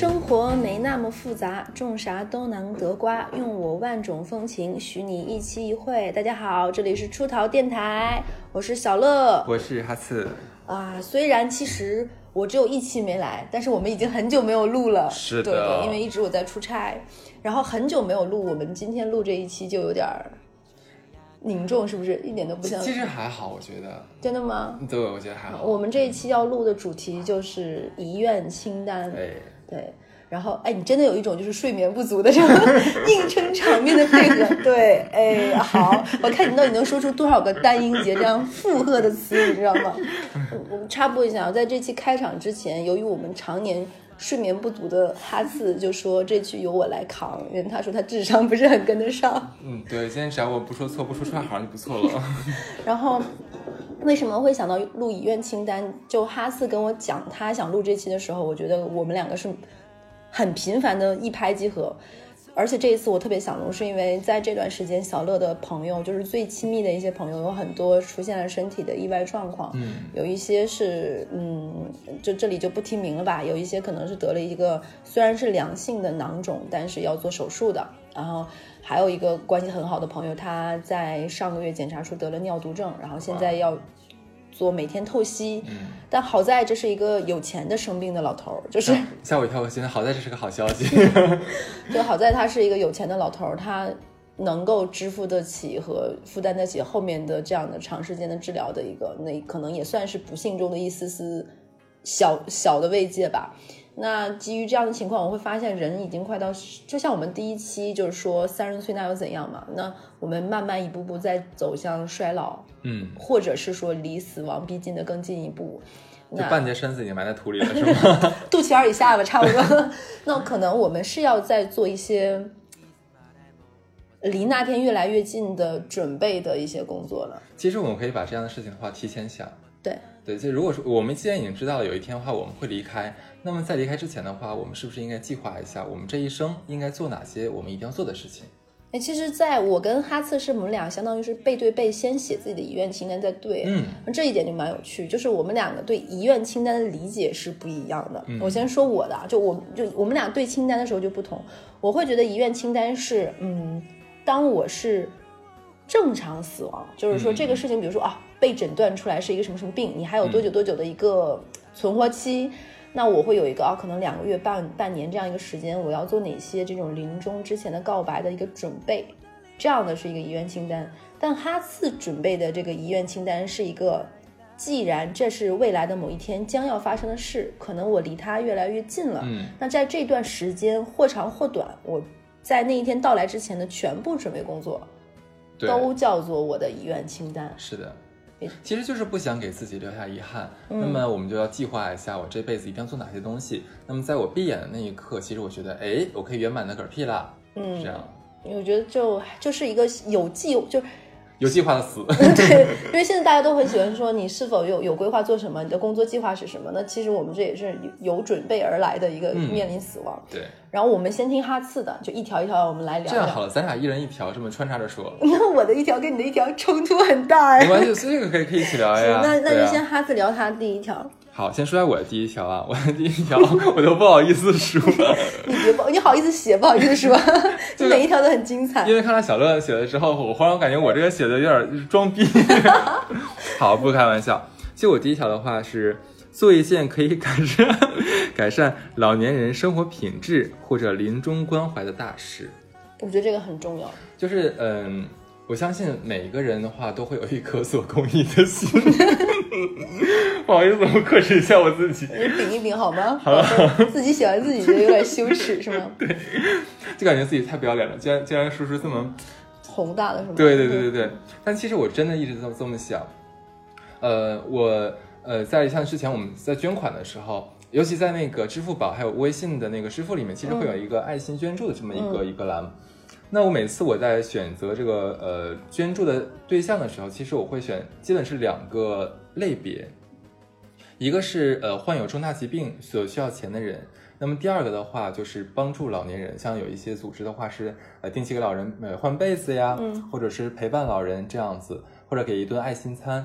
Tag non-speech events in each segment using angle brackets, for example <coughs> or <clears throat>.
生活没那么复杂，种啥都能得瓜。用我万种风情，许你一期一会。大家好，这里是出逃电台，我是小乐。我是哈次。啊，虽然其实我只有一期没来，但是我们已经很久没有录了。是对对，因为一直我在出差，然后很久没有录，我们今天录这一期就有点儿凝重，是不是？一点都不像。其实还好，我觉得。真的吗？对，我觉得还好。我们这一期要录的主题就是遗愿清单。哎。对，然后哎，你真的有一种就是睡眠不足的这种 <laughs> 硬撑场面的配合。对，哎，好，我看你到底能说出多少个单音节这样附和的词，你知道吗？我们插播一下，在这期开场之前，由于我们常年睡眠不足的哈次就说这句由我来扛，因为他说他智商不是很跟得上。嗯，对，今天只要我不说错，不说出来好像就不错了。<laughs> 然后。为什么会想到录遗愿清单？就哈斯跟我讲他想录这期的时候，我觉得我们两个是很频繁的一拍即合。而且这一次我特别想录，是因为在这段时间，小乐的朋友，就是最亲密的一些朋友，有很多出现了身体的意外状况。嗯，有一些是，嗯，就这里就不提名了吧。有一些可能是得了一个虽然是良性的囊肿，但是要做手术的。然后还有一个关系很好的朋友，他在上个月检查出得了尿毒症，然后现在要。做每天透析，但好在这是一个有钱的生病的老头儿，就是 <laughs> 吓我一跳。我现在好在这是个好消息，<laughs> 就好在他是一个有钱的老头儿，他能够支付得起和负担得起后面的这样的长时间的治疗的一个，那可能也算是不幸中的一丝丝小小的慰藉吧。那基于这样的情况，我会发现人已经快到，就像我们第一期就是说三十岁那又怎样嘛？那我们慢慢一步步在走向衰老，嗯，或者是说离死亡逼近的更进一步，那半截身子已经埋在土里了，是吗？<laughs> 肚脐眼以下吧，差不多。<laughs> 那可能我们是要在做一些离那天越来越近的准备的一些工作了。其实我们可以把这样的事情的话提前想，对对，就如果说我们既然已经知道了有一天的话我们会离开。那么在离开之前的话，我们是不是应该计划一下，我们这一生应该做哪些我们一定要做的事情？哎，其实，在我跟哈次是我们俩相当于是背对背先写自己的遗愿清单再对，嗯，这一点就蛮有趣，就是我们两个对遗愿清单的理解是不一样的。我先说我的，就我就我们俩对清单的时候就不同，我会觉得遗愿清单是，嗯，当我是正常死亡，就是说这个事情，比如说啊，被诊断出来是一个什么什么病，你还有多久多久的一个存活期。那我会有一个啊，可能两个月、半半年这样一个时间，我要做哪些这种临终之前的告白的一个准备，这样的是一个遗愿清单。但哈次准备的这个遗愿清单是一个，既然这是未来的某一天将要发生的事，可能我离他越来越近了。嗯，那在这段时间或长或短，我在那一天到来之前的全部准备工作，都叫做我的遗愿清单。是的。其实就是不想给自己留下遗憾，那么我们就要计划一下，我这辈子一定要做哪些东西。那么在我闭眼的那一刻，其实我觉得，哎，我可以圆满的嗝屁了。嗯，这样，我觉得就就是一个有计就。有计划的死，<laughs> 对，因为现在大家都很喜欢说你是否有有规划做什么，你的工作计划是什么？那其实我们这也是有准备而来的一个面临死亡。对，然后我们先听哈次的，就一条一条我们来聊。这样好了，咱俩一人一条，这么穿插着说。那 <laughs> 我的一条跟你的一条冲突很大哎。没关系，这个可以可以一起聊呀。那那就先哈次聊他第一条。好，先说下我的第一条啊，我的第一条我都不好意思说。<laughs> 你别不，你好意思写，不好意思说，<laughs> 就每一条都很精彩。因为看到小乐写了之后，我忽然感觉我这个写的有点装逼。<laughs> 好，不开玩笑。其实我第一条的话是做一件可以改善改善老年人生活品质或者临终关怀的大事。我觉得这个很重要。就是嗯。我相信每一个人的话都会有一颗做公益的心。<laughs> 不好意思，我克制一下我自己。你顶一顶好吗？<laughs> 好。自己喜欢自己觉得有点羞耻，是吗？<laughs> 对，就感觉自己太不要脸了。竟然竟然说出这么宏大的，是吗？对对对对对。但其实我真的一直这么这么想。呃，我呃，在像之前我们在捐款的时候，尤其在那个支付宝还有微信的那个支付里面，其实会有一个爱心捐助的这么一个一个栏。那我每次我在选择这个呃捐助的对象的时候，其实我会选基本是两个类别，一个是呃患有重大疾病所需要钱的人，那么第二个的话就是帮助老年人，像有一些组织的话是呃定期给老人呃换被子呀，或者是陪伴老人这样子，或者给一顿爱心餐，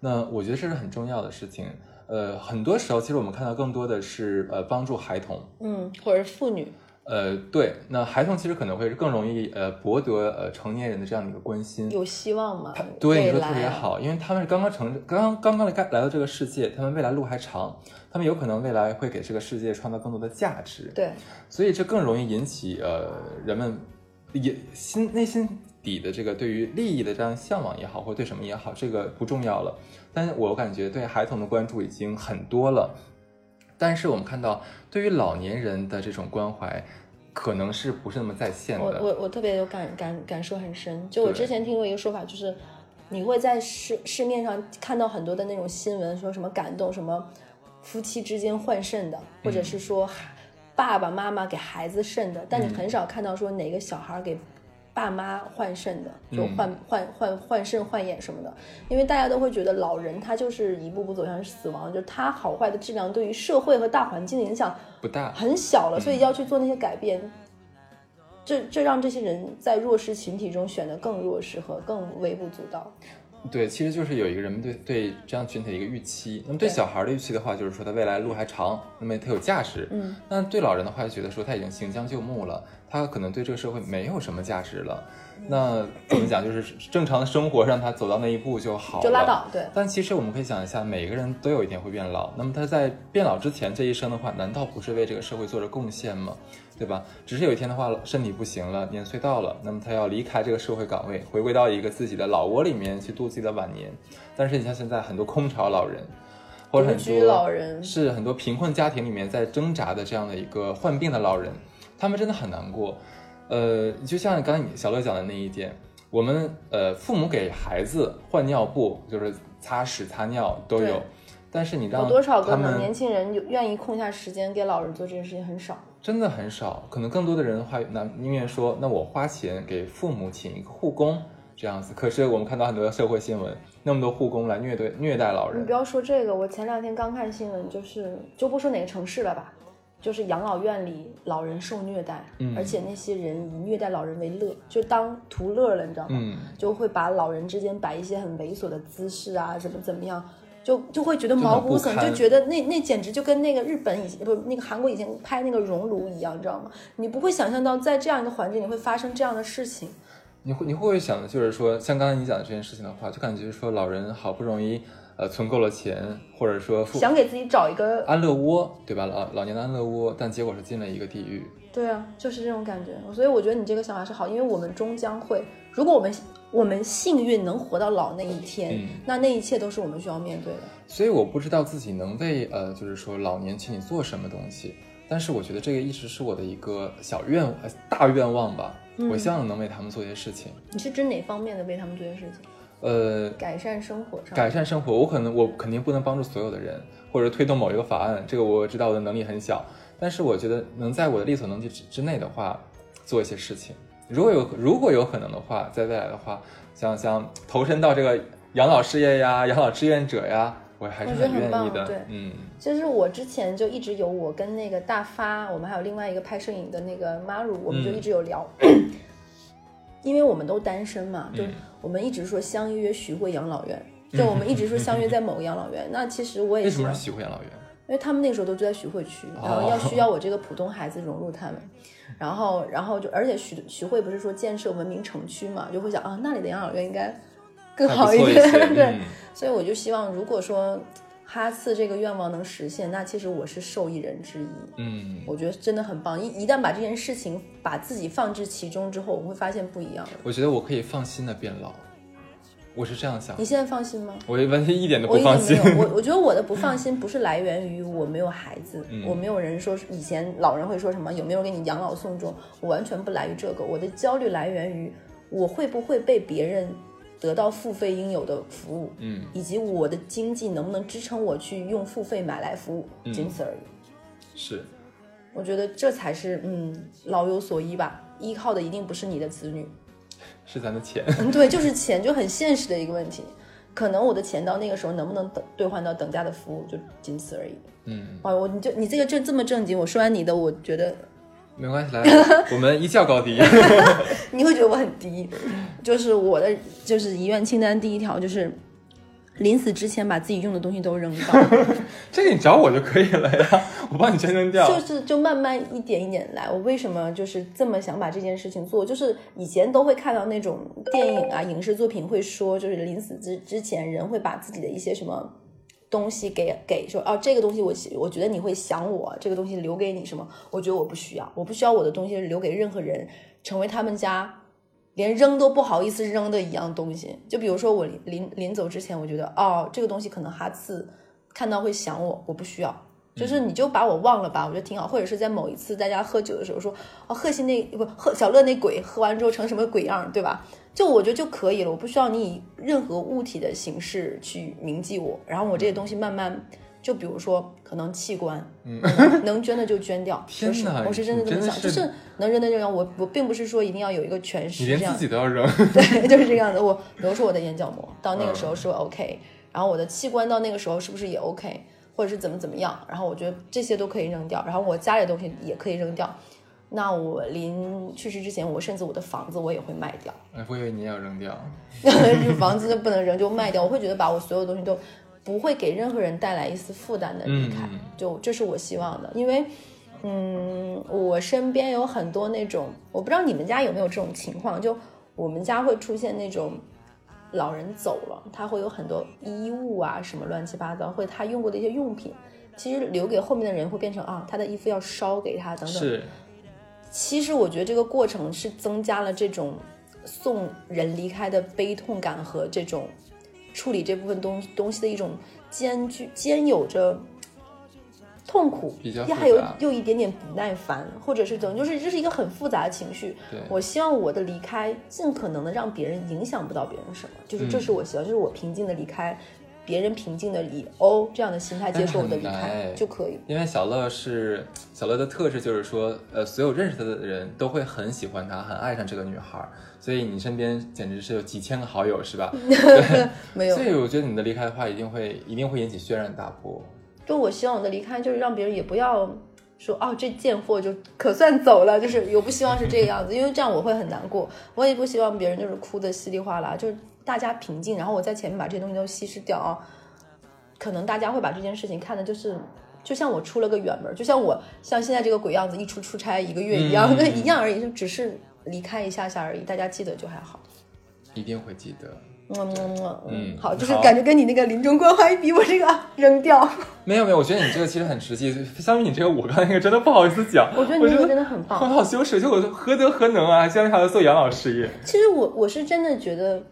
那我觉得这是很重要的事情。呃，很多时候其实我们看到更多的是呃帮助孩童，嗯，或者是妇女，呃，对，那孩童其实可能会更容易呃博得呃成年人的这样的一个关心。有希望嘛？对，你说特别好，因为他们是刚刚成刚刚刚刚来来到这个世界，他们未来路还长，他们有可能未来会给这个世界创造更多的价值。对，所以这更容易引起呃人们也心内心底的这个对于利益的这样向往也好，或者对什么也好，这个不重要了。但是我感觉对孩童的关注已经很多了，但是我们看到对于老年人的这种关怀，可能是不是那么在线的。我我我特别有感感感受很深。就我之前听过一个说法，就是你会在市市面上看到很多的那种新闻，说什么感动什么夫妻之间换肾的，或者是说孩爸爸妈妈给孩子肾的，但你很少看到说哪个小孩给。爸妈换肾的，就嗯换、换换换肾换眼什么的，因为大家都会觉得老人他就是一步步走向死亡，就是他好坏的质量对于社会和大环境的影响不大，很小了，所以要去做那些改变，这这让这些人在弱势群体中显得更弱势和更微不足道。对，其实就是有一个人们对对这样群体的一个预期。那么对对小孩的预期的话，就是说他未来路还长，那么他有价值。嗯，那对老人的话，就觉得说他已经行将就木了，他可能对这个社会没有什么价值了。那怎么讲？就是正常的生活让他走到那一步就好了，就拉倒对但其实我们可以想一下，每个人都有一天会变老。那么他在变老之前这一生的话，难道不是为这个社会做着贡献吗？对吧？只是有一天的话，身体不行了，年岁到了，那么他要离开这个社会岗位，回归到一个自己的老窝里面去度自己的晚年。但是你像现在很多空巢老人，或者很多老人是很多贫困家庭里面在挣扎的这样的一个患病的老人，他们真的很难过。呃，就像刚才你小乐讲的那一点，我们呃父母给孩子换尿布，就是擦屎擦尿都有，但是你让有多少个年轻人有愿意空下时间给老人做这件事情很少。真的很少，可能更多的人的话，那宁愿说，那我花钱给父母请一个护工这样子。可是我们看到很多社会新闻，那么多护工来虐待虐待老人你不，要说这个，我前两天刚看新闻，就是就不说哪个城市了吧，就是养老院里老人受虐待，嗯而且那些人以虐待老人为乐，就当图乐了，你知道吗？嗯，就会把老人之间摆一些很猥琐的姿势啊，怎么怎么样，就就会觉得毛骨悚，就觉得那那简直就跟那个日本以前不那个韩国以前拍那个熔炉一样，你知道吗？你不会想象到在这样一个环境里会发生这样的事情。你会你会不会想就是说，像刚才你讲的这件事情的话，就感觉说老人好不容易呃存够了钱，或者说想给自己找一个，安乐窝，对吧？老老年的安乐窝，但结果是进了一个地狱。对啊，就是这种感觉。所以我觉得你这个想法是好，因为我们终将会，如果我们我们幸运能活到老那一天，嗯那那一切都是我们需要面对的。所以我不知道自己能为呃，就是说老年群体做什么东西，但是我觉得这个一直是我的一个小愿呃大愿望吧。嗯我希望能为他们做些事情，你是指哪方面的为他们做些事情？呃，改善生活上，改善生活。我可能我肯定不能帮助所有的人，或者推动某一个法案，这个我知道我的能力很小，但是我觉得能在我的力所能及之之内的话，做一些事情。如果有如果有可能的话，在未来的话，想想投身到这个养老事业呀、养老志愿者呀，我还是很愿意的。棒对嗯。其实我之前就一直有我跟那个大发，我们还有另外一个拍摄影的那个 Maru，我们就一直有聊，<clears throat> 因为我们都单身嘛，就嗯我们一直说相约徐汇养老院，<laughs> 就我们一直说相约在某个养老院。那其实我也为什么是徐汇养老院？因为他们那个时候都住在徐汇区，然后要需要我这个普通孩子融入他们，然后然后就而且徐徐汇不是说建设文明城区嘛，就会想啊那里的养老院应该更好一点，<laughs> 对，嗯所以我就希望如果说哈次这个愿望能实现，那其实我是受益人之一。嗯，我觉得真的很棒，一一旦把这件事情把自己放置其中之后，我会发现不一样的。我觉得我可以放心的变老，我是这样想你。现在放心吗？我完全一点都不放心。我 <laughs> 我觉得我的不放心不是来源于我没有孩子，嗯我没有人说以前老人会说什么有没有给你养老送终，我完全不来于这个，我的焦虑来源于我会不会被别人得到付费应有的服务，嗯，以及我的经济能不能支撑我去用付费买来服务，嗯仅此而已。是，我觉得这才是嗯老有所依吧，依靠的一定不是你的子女，是咱的钱。嗯，对，就是钱，就很现实的一个问题。可能我的钱到那个时候能不能等兑换到等价的服务，就仅此而已。嗯，哇，我你就你这个正这么正经，我说完你的，我觉得没关系，来，<laughs> 我们一较高低。<laughs> 你会觉得我很低。就是我的就是遗愿清单第一条就是临死之前把自己用的东西都扔掉，<laughs> 这个你找我就可以了呀，我帮你全扔掉。就是就慢慢一点一点来。我为什么就是这么想把这件事情做？就是以前都会看到那种电影啊、影视作品会说，就是临死之之前，人会把自己的一些什么东西给给说，哦，这个东西我我觉得你会想我，这个东西留给你什么？我觉得我不需要，我不需要我的东西留给任何人，成为他们家。连扔都不好意思扔的一样东西，就比如说我临临走之前，我觉得哦，这个东西可能哈次看到会想我，我不需要，就是你就把我忘了吧，我觉得挺好。或者是在某一次大家喝酒的时候说，哦，贺鑫那不贺小乐那鬼喝完之后成什么鬼样，对吧？就我觉得就可以了，我不需要你以任何物体的形式去铭记我，然后我这些东西慢慢。就比如说，可能器官，嗯，能捐的就捐掉。<laughs> 天哪，我是真的这么想，就是能扔的就扔。我我并不是说一定要有一个全尸，你连自己都要扔。对，就是这个样子。我比如说我的眼角膜，到那个时候是 OK，然后我的器官到那个时候是不是也 OK，或者是怎么怎么样？然后我觉得这些都可以扔掉，然后我家里的东西也可以扔掉。那我临去世之前，我甚至我的房子我也会卖掉。哎，我以为你要扔掉，<laughs> 就房子就不能扔，就卖掉。我会觉得把我所有东西都。不会给任何人带来一丝负担的离开，就这是我希望的。因为，嗯，我身边有很多那种，我不知道你们家有没有这种情况，就我们家会出现那种老人走了，他会有很多衣物啊，什么乱七八糟，或者他用过的一些用品，其实留给后面的人会变成啊，他的衣服要烧给他等等。是。其实我觉得这个过程是增加了这种送人离开的悲痛感和这种。处理这部分东东西的一种兼具兼有着痛苦，又还有又一点点不耐烦，或者是等，就是这是一个很复杂的情绪。我希望我的离开尽可能的让别人影响不到别人什么，就是这是我希望，就是我平静的离开。别人平静的以哦这样的心态接受我的离开就可以。因为小乐是小乐的特质，就是说，呃，所有认识他的人都会很喜欢他，很爱上这个女孩，所以你身边简直是有几千个好友，是吧？对，<laughs> 没有。所以我觉得你的离开的话，一定会一定会引起轩然大波。就我希望我的离开，就是让别人也不要说哦，这贱货就可算走了，就是我不希望是这个样子，因为这样我会很难过。我也不希望别人就是哭的稀里哗啦，就是。大家平静，然后我在前面把这些东西都稀释掉啊，可能大家会把这件事情看的就是，就像我出了个远门，就像我像现在这个鬼样子一出出差一个月一样，那一样而已，就只是离开一下下而已，大家记得就还好。一定会记得。嗯嗯嗯，好，就是感觉跟你那个临终关怀比，我这个扔掉。<laughs> 没有没有，我觉得你这个其实很实际，相比你这个，我刚才那个真的不好意思讲。我觉得你这个真的很棒，很好羞耻，就我何德何能啊，现在还要做养老事业。其实我我是真的觉得。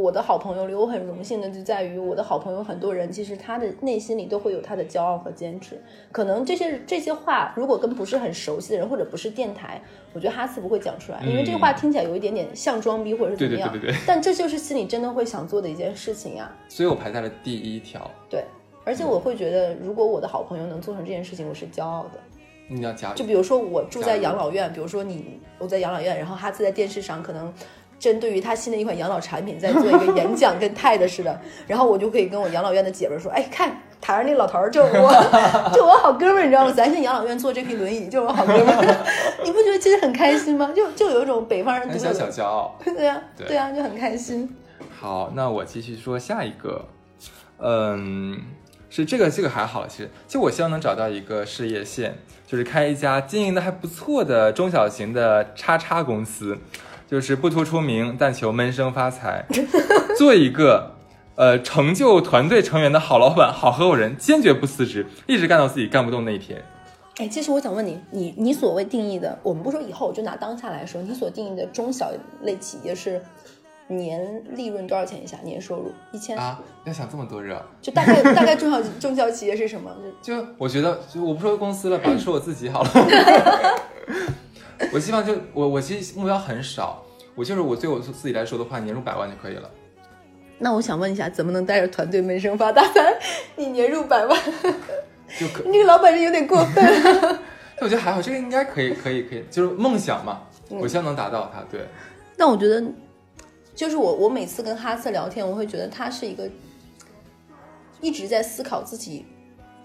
我的好朋友里，我很荣幸的就在于我的好朋友很多人，其实他的内心里都会有他的骄傲和坚持。可能这些这些话，如果跟不是很熟悉的人，或者不是电台，我觉得哈斯不会讲出来，因为这话听起来有一点点像装逼或者是怎么样。对对对对对。但这就是心里真的会想做的一件事情呀。<laughs> 所以我排在了第一条。对，而且我会觉得，如果我的好朋友能做成这件事情，我是骄傲的。你要加就比如说我住在养老院，比如说你我在养老院，然后哈斯在电视上可能。针对于他新的一款养老产品，在做一个演讲，跟泰的似的。<laughs> 然后我就可以跟我养老院的姐们说：“哎，看台上那老头儿，就我，<laughs> 就我好哥们儿，你知道吗？咱在养老院坐这批轮椅，就我好哥们儿。<laughs> 你不觉得其实很开心吗？就就有一种北方人小小骄傲。对呀，对呀，就很开心。好，那我继续说下一个。嗯，是这个，这个还好。其实，就我希望能找到一个事业线，就是开一家经营的还不错的中小型的叉叉公司。就是不图出名，但求闷声发财，<laughs> 做一个呃成就团队成员的好老板、好合伙人，坚决不辞职，一直干到自己干不动那一天。哎，其实我想问你，你你所谓定义的，我们不说以后，就拿当下来说，你所定义的中小类企业是年利润多少钱以下？年收入一千啊？要想这么多热？就大概大概中小 <laughs> 中小企业是什么？就我觉得，就我不说公司了吧，说我自己好了。<laughs> 我希望就我我其实目标很少，我就是我对我自己来说的话，年入百万就可以了。那我想问一下，怎么能带着团队闷声发大财？你年入百万，就可那个老板是有点过分。<laughs> 但我觉得还好，这个应该可以，可以，可以，就是梦想嘛，我希望能达到它。对。那我觉得，就是我我每次跟哈瑟聊天，我会觉得他是一个一直在思考自己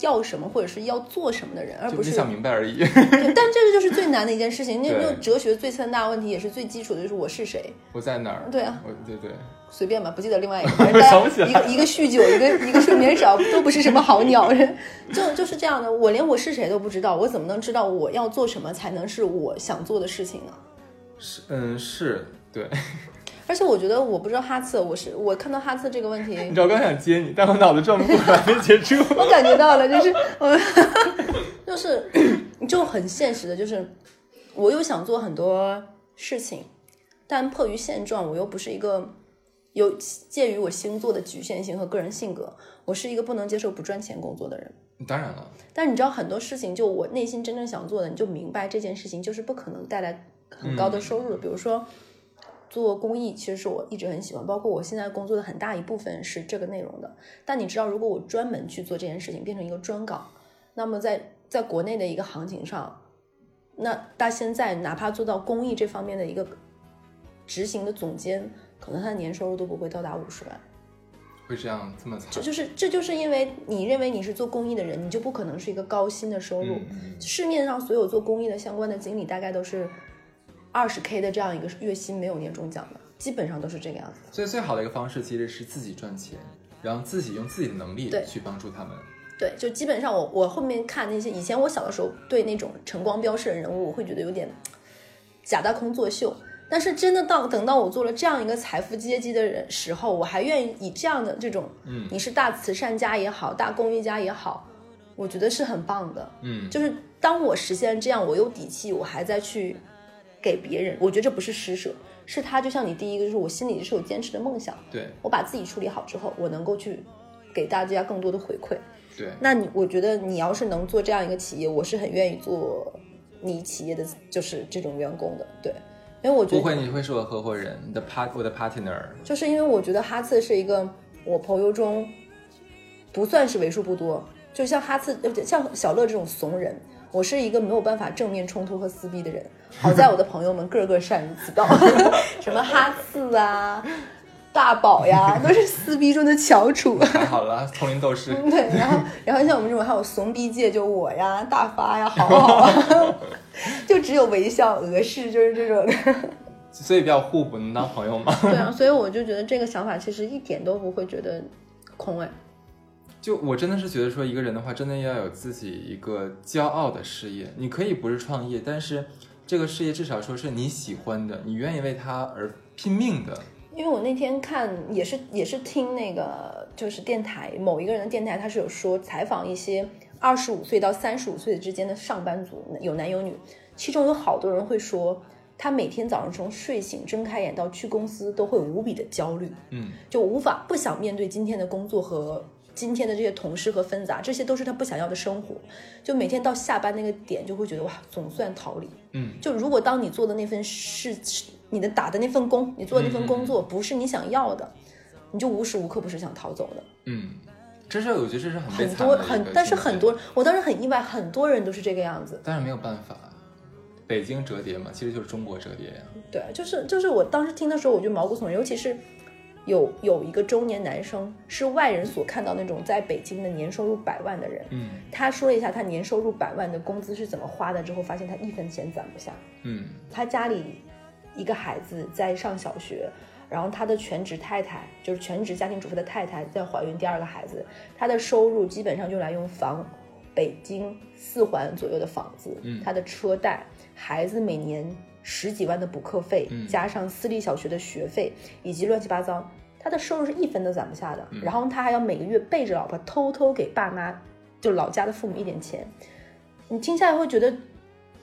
要什么或者是要做什么的人，而不是想明白而已。对，但这个就是最难的一件事情。<laughs> 那对那哲学最三大问题也是最基础的，就是我是谁。我在哪儿？对啊，我对对，随便吧，不记得另外一个，<laughs> 一个一个酗酒，一个一个睡眠少，都不是什么好鸟人。<laughs> 就就是这样的，我连我是谁都不知道，我怎么能知道我要做什么才能是我想做的事情呢？是嗯是，对。而且我觉得，我不知道哈次，我是我看到哈次这个问题，你知道我刚想接你，但我脑子转不过来，没接住。<laughs> 我感觉到了，就是我，就是 <coughs> 就很现实的，就是我又想做很多事情，但迫于现状，我又不是一个有介于我星座的局限性和个人性格，我是一个不能接受不赚钱工作的人。当然了，但你知道很多事情，就我内心真正想做的，你就明白这件事情就是不可能带来很高的收入的。比如说做公益，其实是我一直很喜欢，包括我现在工作的很大一部分是这个内容的。但你知道，如果我专门去做这件事情，变成一个专岗，那么在在国内的一个行情上，那到现在哪怕做到公益这方面的一个执行的总监，可能他的年收入都不会到达五十万。会这样这么这惨？就是这就是因为你认为你是做公益的人，你就不可能是一个高薪的收入。市面上所有做公益的相关的经理，大概都是二十 k 的这样一个月薪，没有年终奖的，基本上都是这个样子。所以最好的一个方式其实是自己赚钱，然后自己用自己的能力对去帮助他们。对，就基本上我我后面看那些以前我小的时候对那种晨光标示的人物，我会觉得有点假大空作秀。但是真的到等到我做了这样一个财富阶级的人时候，我还愿意以这样的这种，嗯你是大慈善家也好，大公益家也好，我觉得是很棒的。嗯，就是当我实现这样，我有底气，我还在去给别人，我觉得这不是施舍，是他就像你第一个，就是我心里是有坚持的梦想，对。我把自己处理好之后，我能够去给大家更多的回馈。对，那你我觉得你要是能做这样一个企业，我是很愿意做你企业的就是这种员工的，对，因为我觉得不会，你会是我合伙人，你的 part 我的 partner。就是因为我觉得哈次是一个我朋友中不算是为数不多，就像哈次，呃像小乐这种怂人，我是一个没有办法正面冲突和撕逼的人。<laughs> 好在我的朋友们个个善于此道，<laughs> 什么哈刺啊、大宝呀，都是撕逼中的翘楚。太好了，丛林斗士。对，然后然后像我们这种还有怂逼界，就我呀、大发呀、好好啊，<laughs> 就只有微笑、俄式，就是这种的。所以比较互补，能当朋友吗？对啊，所以我就觉得这个想法其实一点都不会觉得空哎。就我真的是觉得说，一个人的话，真的要有自己一个骄傲的事业。你可以不是创业，但是这个事业至少说是你喜欢的，你愿意为它而拼命的。因为我那天看也是也是听那个就是电台某一个人的电台，他是有说采访一些二十五岁到三十五岁之间的上班族，有男有女，其中有好多人会说，他每天早上从睡醒睁开眼到去公司都会无比的焦虑，嗯，就无法不想面对今天的工作和今天的这些同事和纷杂，这些都是他不想要的生活。就每天到下班那个点，就会觉得哇，总算逃离。嗯，就如果当你做的那份事，你的打的那份工，你做的那份工作不是你想要的，你就无时无刻不是想逃走的。嗯，这是我觉得这是很多很，但是很多，我当时很意外，很多人都是这个样子。但是没有办法，北京折叠嘛，其实就是中国折叠呀。对，就是就是我当时听的时候，我就毛骨悚然，尤其是有有一个中年男生，是外人所看到那种在北京的年收入百万的人，嗯他说了一下他年收入百万的工资是怎么花的之后，发现他一分钱攒不下。嗯他家里一个孩子在上小学，然后他的全职太太就是全职家庭主妇的太太在怀孕第二个孩子，他的收入基本上就来用房北京四环左右的房子，嗯他的车贷，孩子每年十几万的补课费，嗯加上私立小学的学费以及乱七八糟。他的收入是一分都攒不下的，嗯然后他还要每个月背着老婆偷偷给爸妈，就老家的父母一点钱。你听下来会觉得，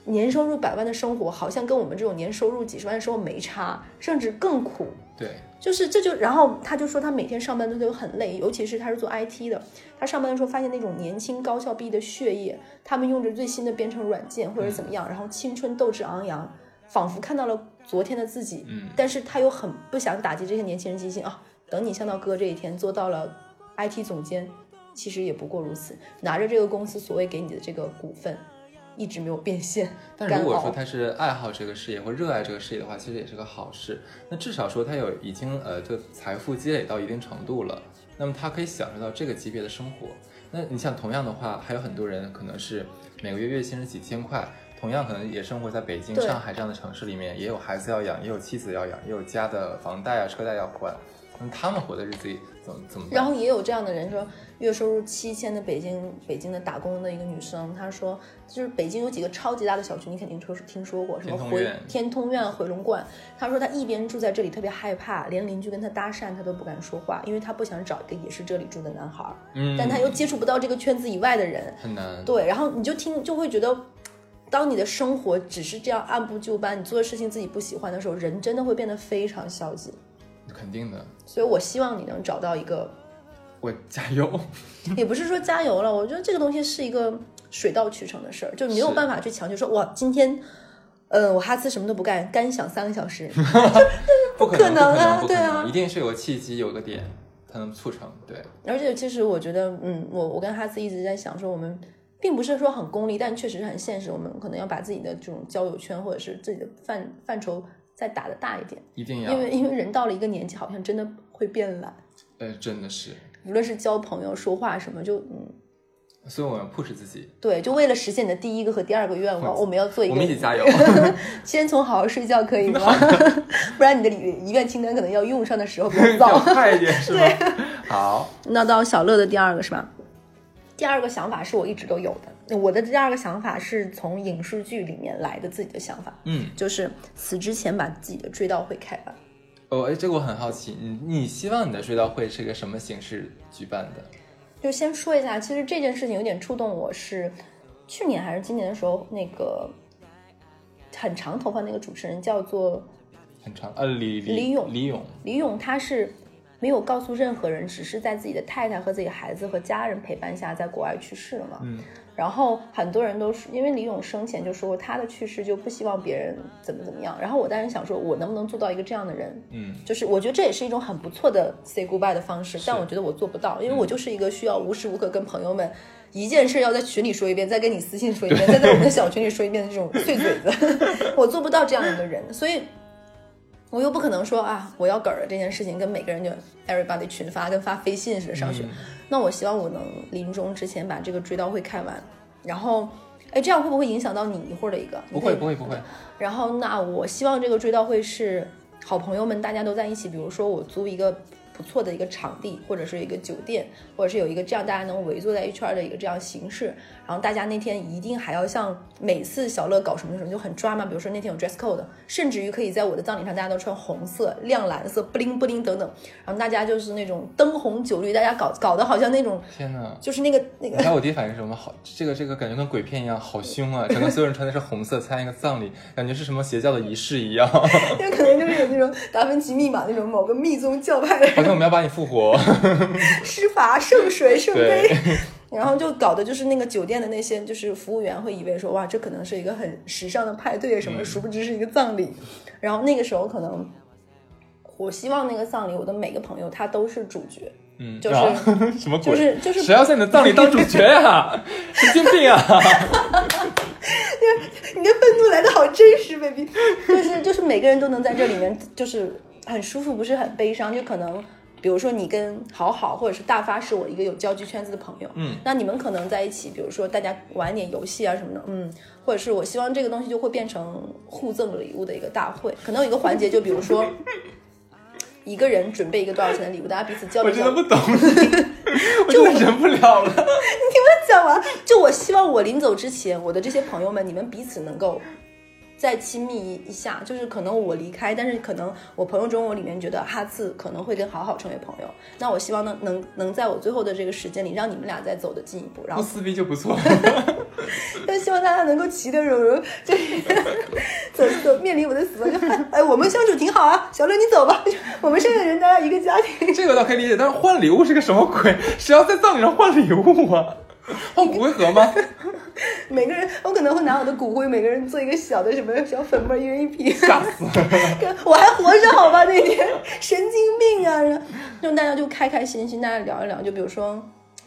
年收入百万的生活好像跟我们这种年收入几十万的生活没差，甚至更苦。对，就是这就，然后他就说他每天上班都都很累，尤其是他是做 IT 的，他上班的时候发现那种年轻高校毕业的血液，他们用着最新的编程软件或者怎么样，然后青春斗志昂扬，仿佛看到了昨天的自己，嗯但是他又很不想打击这些年轻人积极性啊。等你像到哥这一天做到了 IT 总监，其实也不过如此，拿着这个公司所谓给你的这个股份，一直没有变现。<laughs> 但如果说他是爱好这个事业或热爱这个事业的话，其实也是个好事。那至少说他有已经呃这个财富积累到一定程度了，那么他可以享受到这个级别的生活。那你像同样的话，还有很多人可能是每个月月薪是几千块，同样可能也生活在北京、上海这样的城市里面，也有孩子要养，也有妻子要养，也有家的房贷啊、车贷要还。那他们活的日子里怎么怎么？然后也有这样的人说，月收入七千的北京北京的打工的一个女生，她说，就是北京有几个超级大的小区，你肯定听听说过，什么回天通苑回龙观。她说她一边住在这里特别害怕，连邻居跟她搭讪她都不敢说话，因为她不想找一个也是这里住的男孩儿，嗯，但她又接触不到这个圈子以外的人，很难。对，然后你就听就会觉得。当你的生活只是这样按部就班，你做的事情自己不喜欢的时候，人真的会变得非常消极。肯定的，所以我希望你能找到一个我加油。<laughs> 也不是说加油了，我觉得这个东西是一个水到渠成的事儿，就没有办法去强求说哇，今天，呃，我哈斯什么都不干，干想三个小时，<laughs> 不可可能啊对啊，一定是有个契机，有个点才能促成。对，而且其实我觉得，嗯，我我跟哈斯一直在想说，我们并不是说很功利，但确实是很现实，我们可能要把自己的这种交友圈或者是自己的范范畴再打的大一点，一定要因，为因为人到了一个年纪，好像真的会变懒，呃，真的是，无论是交朋友、说话什么，就嗯。所以我要 push 自己，对，就为了实现你的第一个和第二个愿望，我们要做一个。我们一起加油。<laughs> 先从好好睡觉可以吗？<laughs> 不然你的遗愿清单可能要用上的时候比较 <laughs> 要早。快一点是吗？好，那到小乐的第二个是吧？第二个想法是我一直都有的，我的第二个想法是从影视剧里面来的自己的想法，嗯，就是死之前把自己的追悼会开完。哦，哎，这个我很好奇，你你希望你的追悼会是一个什么形式举办的？就先说一下，其实这件事情有点触动我是去年还是今年的时候，那个很长头发那个主持人叫做很长，呃，李李勇李勇，李勇他是没有告诉任何人，只是在自己的太太和自己孩子和家人陪伴下，在国外去世了嘛。嗯，然后很多人都是因为李咏生前就说过他的去世就不希望别人怎么怎么样。然后我当时想说，我能不能做到一个这样的人？嗯，就是我觉得这也是一种很不错的 say goodbye 的方式，但我觉得我做不到，因为我就是一个需要无时无刻跟朋友们一件事要在群里说一遍，再跟你私信说一遍，再在我们的小群里说一遍的这种碎嘴子，<laughs> 我做不到这样一个人，所以。我又不可能说啊，我要梗儿这件事情跟每个人就 everybody 群发，跟发飞信似的上去。嗯那我希望我能临终之前把这个追悼会开完，然后，哎，这样会不会影响到你一会儿的一个？不会不会不会，然后，那我希望这个追悼会是好朋友们大家都在一起，比如说我租一个不错的一个场地，或者是一个酒店，或者是有一个这样大家能围坐在一圈儿的一个这样形式。然后大家那天一定还要像每次小乐搞什么什么就很抓嘛，比如说那天有 dress code，甚至于可以在我的葬礼上大家都穿红色、亮蓝色、布灵布灵等等，然后大家就是那种灯红酒绿，大家搞搞得好像那种天呐！就是那个那个你知道我第一反应是什么？好，这个这个感觉跟鬼片一样，好凶啊！整个所有人穿的是红色，参加一个葬礼，感觉是什么邪教的仪式一样。<laughs> 好有可能就是有那种达芬奇密码那种某个密宗教派的人像我们要把你复活。<laughs> 施法圣水圣杯，<laughs> 然后就搞的就是那个酒店的那些就是服务员会以为说哇这可能是一个很时尚的派对什么殊不知是一个葬礼。然后那个时候可能，我希望那个葬礼我的每个朋友他都是主角，嗯，就是啊 <laughs> 什么鬼？就是就是谁要在你的葬礼当主角呀？神经病啊！你的愤怒来的好真实，baby，就是就是每个人都能在这里面就是很舒服，不是很悲伤，就可能。比如说你跟好好或者是大发是我一个有交际圈子的朋友，嗯，那你们可能在一起，比如说大家玩点游戏啊什么的，嗯，或者是我希望这个东西就会变成互赠礼物的一个大会，可能有一个环节，就比如说一个人准备一个多少钱的礼物，大家彼此交我流交流。真的不懂，<laughs> 我真的忍不了了。<laughs> 讲完，就我希望我临走之前，我的这些朋友们，你们彼此能够再亲密一下。就是可能我离开，但是可能我朋友中我里面觉得哈次可能会跟好好成为朋友。那我希望能能能在我最后的这个时间里，让你们俩再走得进一步，然后不撕逼就不错。<laughs> 但希望大家能够其乐融融，就是 <laughs> 走走面临我的死亡，就哎，我们相处挺好啊，小乐你走吧，我们剩下的人大家一个家庭。这个倒可以理解，但是换礼物是个什么鬼？谁要在葬礼上换礼物啊？换骨灰盒吗？<laughs> 每个人，我可能会拿我的骨灰，每个人做一个小的什么小粉末，一人一瓶。吓死！<laughs> 我还活着好吧？那天神经病啊！然后让大家就开开心心，大家聊一聊。就比如说，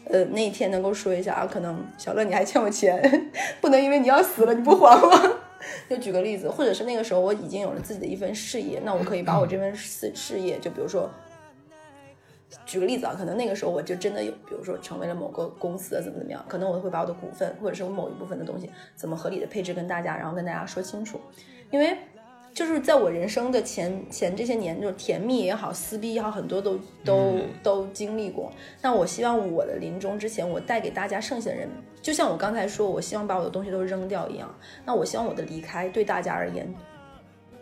呃，那一天能够说一下啊，可能小乐你还欠我钱，<laughs> 不能因为你要死了你不还我。就举个例子，或者是那个时候我已经有了自己的一份事业，那我可以把我这份事事业，就比如说举个例子啊，可能那个时候我就真的有，比如说成为了某个公司的怎么怎么样，可能我会把我的股份或者是我某一部分的东西怎么合理的配置跟大家，然后跟大家说清楚，因为就是在我人生的前前这些年，就是甜蜜也好，撕逼也好，很多都都、嗯都经历过。那我希望我的临终之前，我带给大家剩下的人，就像我刚才说，我希望把我的东西都扔掉一样。那我希望我的离开对大家而言，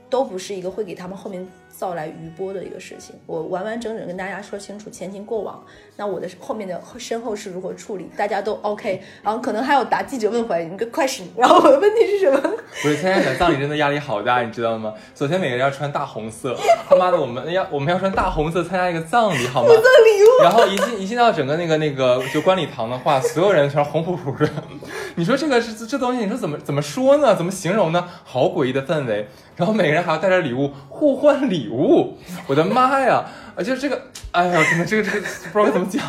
都不是一个会给他们后面造来余波的一个事情。我完完整整跟大家说清楚前情过往，那我的后面的身后事如何处理，大家都 OK。然后可能还有答记者问回来，你个 question，。然后我的问题是什么？<laughs> 不是参加小葬礼真的压力好大，你知道吗？首先每个人要穿大红色，他妈的，我们要我们要穿大红色参加一个葬礼，好吗？礼物。然后一进一进到整个那个那个就观礼堂的话，所有人全红扑扑的。<laughs> 你说这个是这东西，你说怎么怎么说呢？怎么形容呢？好诡异的氛围。然后每个人还要带着礼物互换礼物，我的妈呀！就是这个，哎呀，可能这个这个不知道该怎么讲，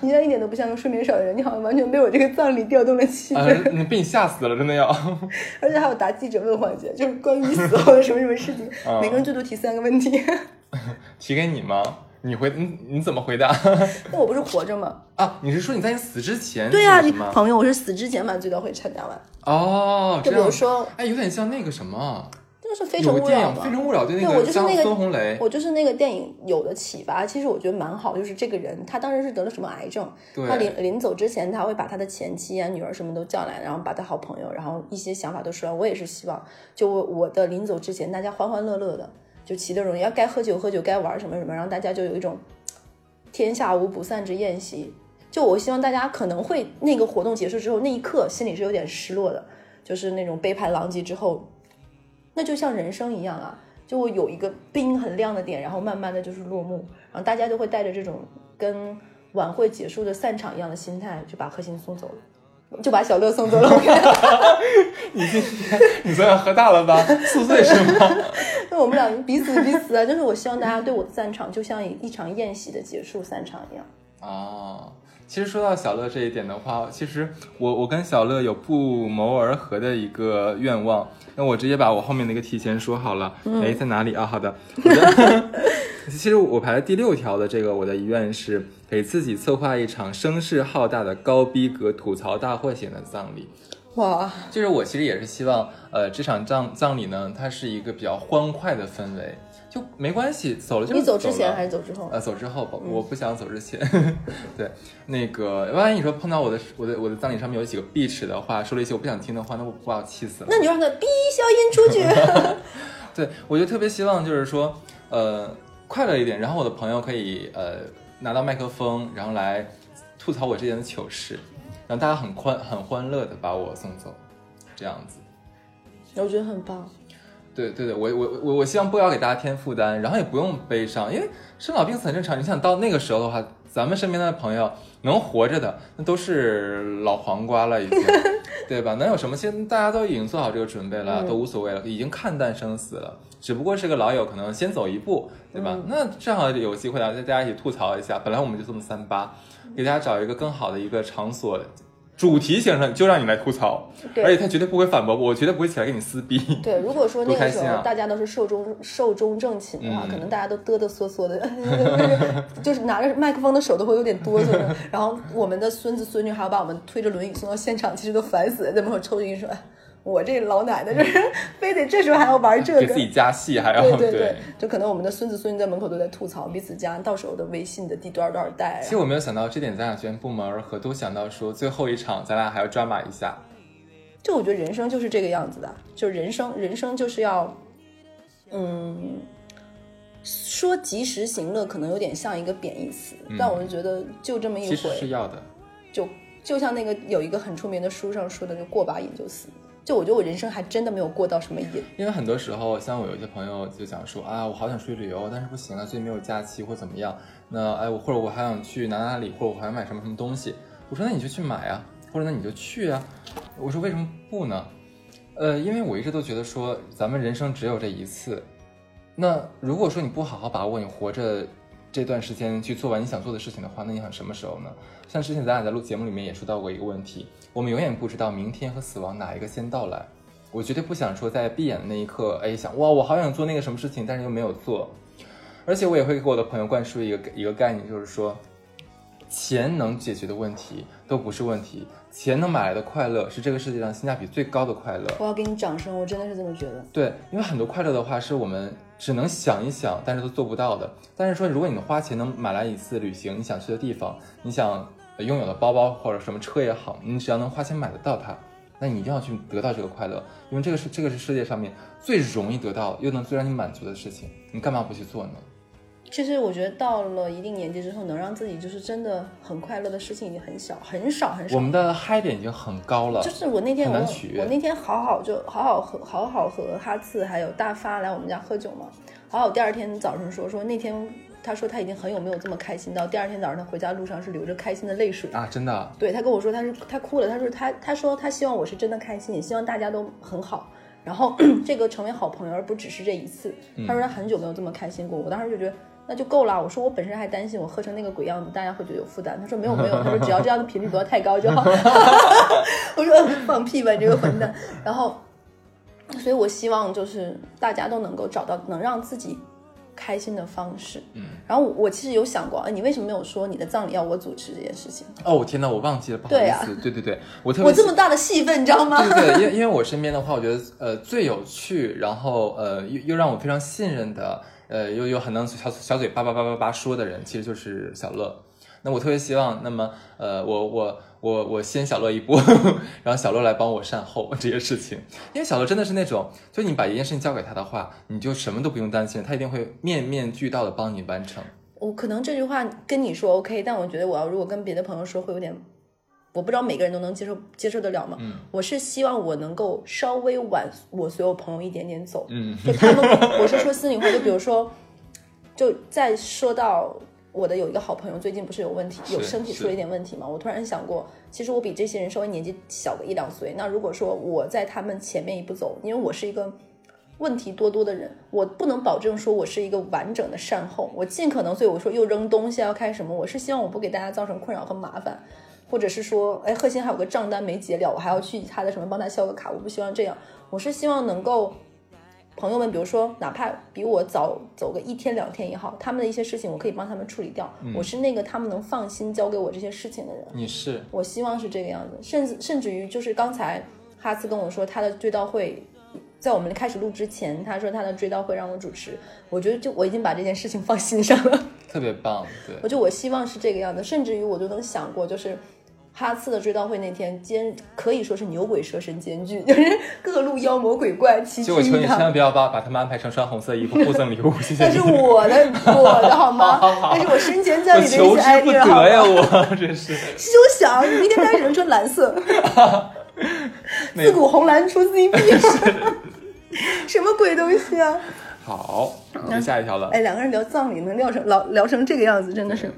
你这一点都不像个睡眠少的人，你好像完全被我这个葬礼调动了气啊、氛，你被你吓死了，真的要。而且还有答记者问环节，就是关于死后的什么什么事情，啊每个人最多提三个问题。<laughs> 提给你吗？你回你你怎么回答 <laughs> 那我不是活着吗？啊？你是说你在你死之前对呀、你？朋友，我是死之前把最多会参加完，哦，就比如说，哎，有点像那个什么，这个是《非诚勿扰》非。诚勿扰》对对，那个像我就是那个孙红雷，我就是那个电影有的启发，其实我觉得蛮好。就是这个人，他当时是得了什么癌症，他临临走之前，他会把他的前妻啊、女儿什么都叫来，然后把他好朋友，然后一些想法都说完。我也是希望，就我我的临走之前，大家欢欢乐乐的，就其乐融融，要该喝酒喝酒，该玩什么什么，然后大家就有一种天下无不散之宴席。就我希望大家可能会那个活动结束之后，那一刻心里是有点失落的，就是那种杯盘狼藉之后，那就像人生一样啊，就会有一个冰很亮的点，然后慢慢的就是落幕，然后大家都会带着这种跟晚会结束的散场一样的心态，就把核心送走了，就把小乐送走了。<laughs> 你今天你昨晚喝大了吧？宿醉是吗？那 <laughs> 我们俩彼此彼此啊，就是我希望大家对我的散场就像一一场宴席的结束散场一样。哦，其实说到小乐这一点的话，其实我我跟小乐有不谋而合的一个愿望。那我直接把我后面的一个提前说好了。哎、在哪里啊？好的，<laughs> 我的其实我排在第六条的这个，我的遗愿是给自己策划一场声势浩大的高逼格吐槽大会型的葬礼。哇，就是我其实也是希望，呃，这场葬葬礼呢，它是一个比较欢快的氛围，就没关系，走了就是你走之前还是走之后？呃，走之后吧，我不想走之前。<laughs> 对，那个万一你说碰到我的我的我的葬礼上面有几个必齿的话，说了一些我不想听的话，那我不把我气死了。那你就让他逼消音出去。<laughs> 对，我就特别希望就是说，呃，快乐一点，然后我的朋友可以呃拿到麦克风，然后来吐槽我之前的糗事，让大家很欢很欢乐的把我送走，这样子。我觉得很棒。对对对，我我我我希望不要给大家添负担，然后也不用悲伤，因为生老病死很正常。你想到那个时候的话，咱们身边的朋友能活着的，那都是老黄瓜了，已经，<laughs> 对吧？能有什么？现在大家都已经做好这个准备了，嗯都无所谓了，已经看淡生死了。只不过是个老友，可能先走一步，对吧？嗯那正好有机会啊，大家一起吐槽一下。本来我们就这么三八，给大家找一个更好的一个场所。主题形成就让你来吐槽，对。而且他绝对不会反驳我，我绝对不会起来跟你撕逼。对，如果说那个时候大家都是寿终寿终正寝的话，嗯。可能大家都哆哆嗦嗦的，<laughs> 就是拿着麦克风的手都会有点哆嗦的。<laughs> 然后我们的孙子孙女还要把我们推着轮椅送到现场，其实都烦死了，在门口抽着烟说：“哎，我这老奶奶就是 <laughs> 非得这时候还要玩这个。”给自己加戏，还要对对对，就可能我们的孙子孙女在门口都在吐槽彼此家到时候的微信的第多少多少代、啊。其实我没有想到这点，咱俩居然不谋而合，都想到说最后一场咱俩还要抓马一下。就我觉得人生就是这个样子的，就人生，人生就是要，嗯，说及时行乐可能有点像一个贬义词，但我就觉得就这么一其实是回，要的，就就像那个有一个很出名的书上说的，就过把瘾就死。就我觉得我人生还真的没有过到什么瘾，因为很多时候，像我有一些朋友就讲说啊，我好想出去旅游，但是不行啊，最近没有假期或怎么样。那哎，我或者我还想去哪哪里，或者我还想买什么什么东西。我说那你就去买啊，或者那你就去啊。我说为什么不呢？呃，因为我一直都觉得说，咱们人生只有这一次。那如果说你不好好把握你活着这段时间去做完你想做的事情的话，那你想什么时候呢？像之前咱俩在录节目里面也说到过一个问题，我们永远不知道明天和死亡哪一个先到来。我绝对不想说在闭眼的那一刻，哎，想哇，我好想做那个什么事情，但是又没有做。而且我也会给我的朋友灌输一个一个概念，就是说，钱能解决的问题都不是问题，钱能买来的快乐是这个世界上性价比最高的快乐。我要给你掌声，我真的是这么觉得。对，因为很多快乐的话是我们只能想一想，但是都做不到的。但是说，如果你花钱能买来一次旅行，你想去的地方，你想拥有的包包或者什么车也好，你只要能花钱买得到它，那你一定要去得到这个快乐，因为这个是这个是世界上面最容易得到又能最让你满足的事情，你干嘛不去做呢？其实我觉得到了一定年纪之后，能让自己就是真的很快乐的事情已经很小，很少很少。我们的嗨点已经很高了。就是我那天我我那天好好就好好和好好和哈次还有大发来我们家喝酒嘛，好好第二天早上说说那天他说他已经很久没有这么开心到，第二天早上他回家路上是流着开心的泪水。啊，真的，对他跟我说他是他哭了，他说他他说他希望我是真的开心，也希望大家都很好，然后 <clears throat> 这个成为好朋友，而不只是这一次。他说他很久没有这么开心过，我当时就觉得那就够了。我说我本身还担心我喝成那个鬼样子，大家会觉得有负担。他说没有没有，他说只要这样的频率不要太高就好。<laughs> 我说放屁吧，你这个混蛋。然后，所以我希望就是大家都能够找到能让自己开心的方式。嗯，然后我我其实有想过，哎，你为什么没有说你的葬礼要我主持这件事情？哦，我天哪，我忘记了，不好意思。对对对，<laughs> 我特别我这么大的戏份，你知道吗？对对对，因为因为我身边的话，我觉得呃最有趣，然后呃又又让我非常信任的，呃又又很能小小嘴叭叭叭叭叭说的人，其实就是小乐。那我特别希望，那么呃我我我我先小乐一步，<laughs> 然后小乐来帮我善后这些事情，因为小乐真的是那种，就你把一件事情交给他的话，你就什么都不用担心，他一定会面面俱到的帮你完成。我可能这句话跟你说 OK，但我觉得我要如果跟别的朋友说会有点，我不知道每个人都能接受接受得了吗？嗯我是希望我能够稍微晚我所有朋友一点点走，嗯就他们，<laughs> 我是说心里话，就比如说，就再说到我的有一个好朋友最近不是有问题，有身体出了一点问题嘛，我突然想过，其实我比这些人稍微年纪小个一两岁，那如果说我在他们前面一步走，因为我是一个。问题多多的人，我不能保证说我是一个完整的善后，我尽可能，所以我说又扔东西要开什么，我是希望我不给大家造成困扰和麻烦，或者是说，哎，贺鑫还有个账单没结了，我还要去他的什么帮他销个卡，我不希望这样，我是希望能够朋友们，比如说哪怕比我早走个一天两天也好，他们的一些事情我可以帮他们处理掉，我是那个他们能放心交给我这些事情的人，你是。我希望是这个样子，甚至甚至于就是刚才哈斯跟我说他的追悼会，在我们开始录之前，他说他的追悼会让我主持，我觉得就我已经把这件事情放心上了，特别棒，对。我就我希望是这个样子，甚至于我就能想过就是。哈次的追悼会那天，兼可以说是牛鬼蛇神兼具，<laughs> 就是各路妖魔鬼怪齐聚就我求你千。万不要把把他们安排成穿红色衣服互赠礼物，谢谢那。是 <laughs> 我的，我的好吗？好好 <laughs> 好那是我生前葬我礼的一些 idea，好得呀，我真是。休想！你明天大家只能穿蓝色，那自古红蓝出 CP，什么鬼东西啊？好，我们下一条了。哎，两个人聊葬礼能聊成老聊成这个样子，真的是。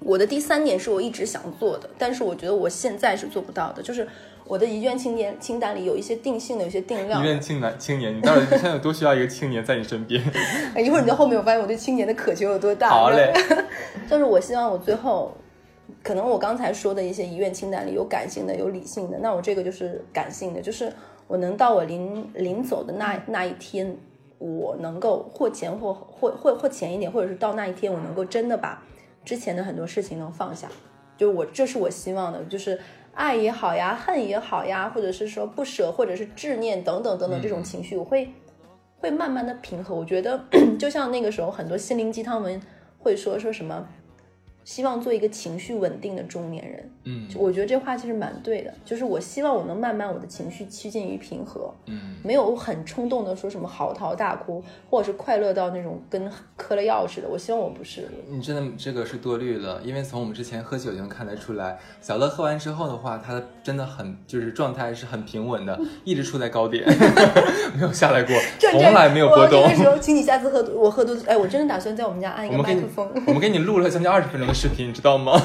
我的第三点是我一直想做的，但是我觉得我现在是做不到的，就是我的遗愿清单清单里有一些定性的，有一些定量遗。愿青男青年，你到底现在有多需要一个青年在你身边？<laughs> 哎，一会儿你在后面，我发现我对青年的渴求有多大。好嘞，<laughs> 就是我希望我最后，可能我刚才说的一些遗愿清单里有感性的，有理性的，那我这个就是感性的，就是我能到我临临走的那那一天，我能够或前或或或或前一点，或者是到那一天，我能够真的把之前的很多事情能放下，就我这是我希望的，就是。爱也好呀，恨也好呀，或者是说不舍，或者是执念等等等等这种情绪，我会会慢慢的平和。我觉得 <clears throat> 就像那个时候很多心灵鸡汤文会说说什么，希望做一个情绪稳定的中年人。嗯我觉得这话其实蛮对的，就是我希望我能慢慢我的情绪趋近于平和，嗯，没有很冲动的说什么嚎啕大哭，或者是快乐到那种跟嗑了药似的。我希望我不是。你真的这个是多虑了，因为从我们之前喝酒就能看得出来，小乐喝完之后的话，他真的很就是状态是很平稳的，<laughs> 一直处在高点，<laughs> 没有下来过，转从来没有波动我这。个时候，请你下次喝多我喝多，哎，我真的打算在我们家安一个麦克风。，我们给你录了将近二十分钟的视频，你知道吗？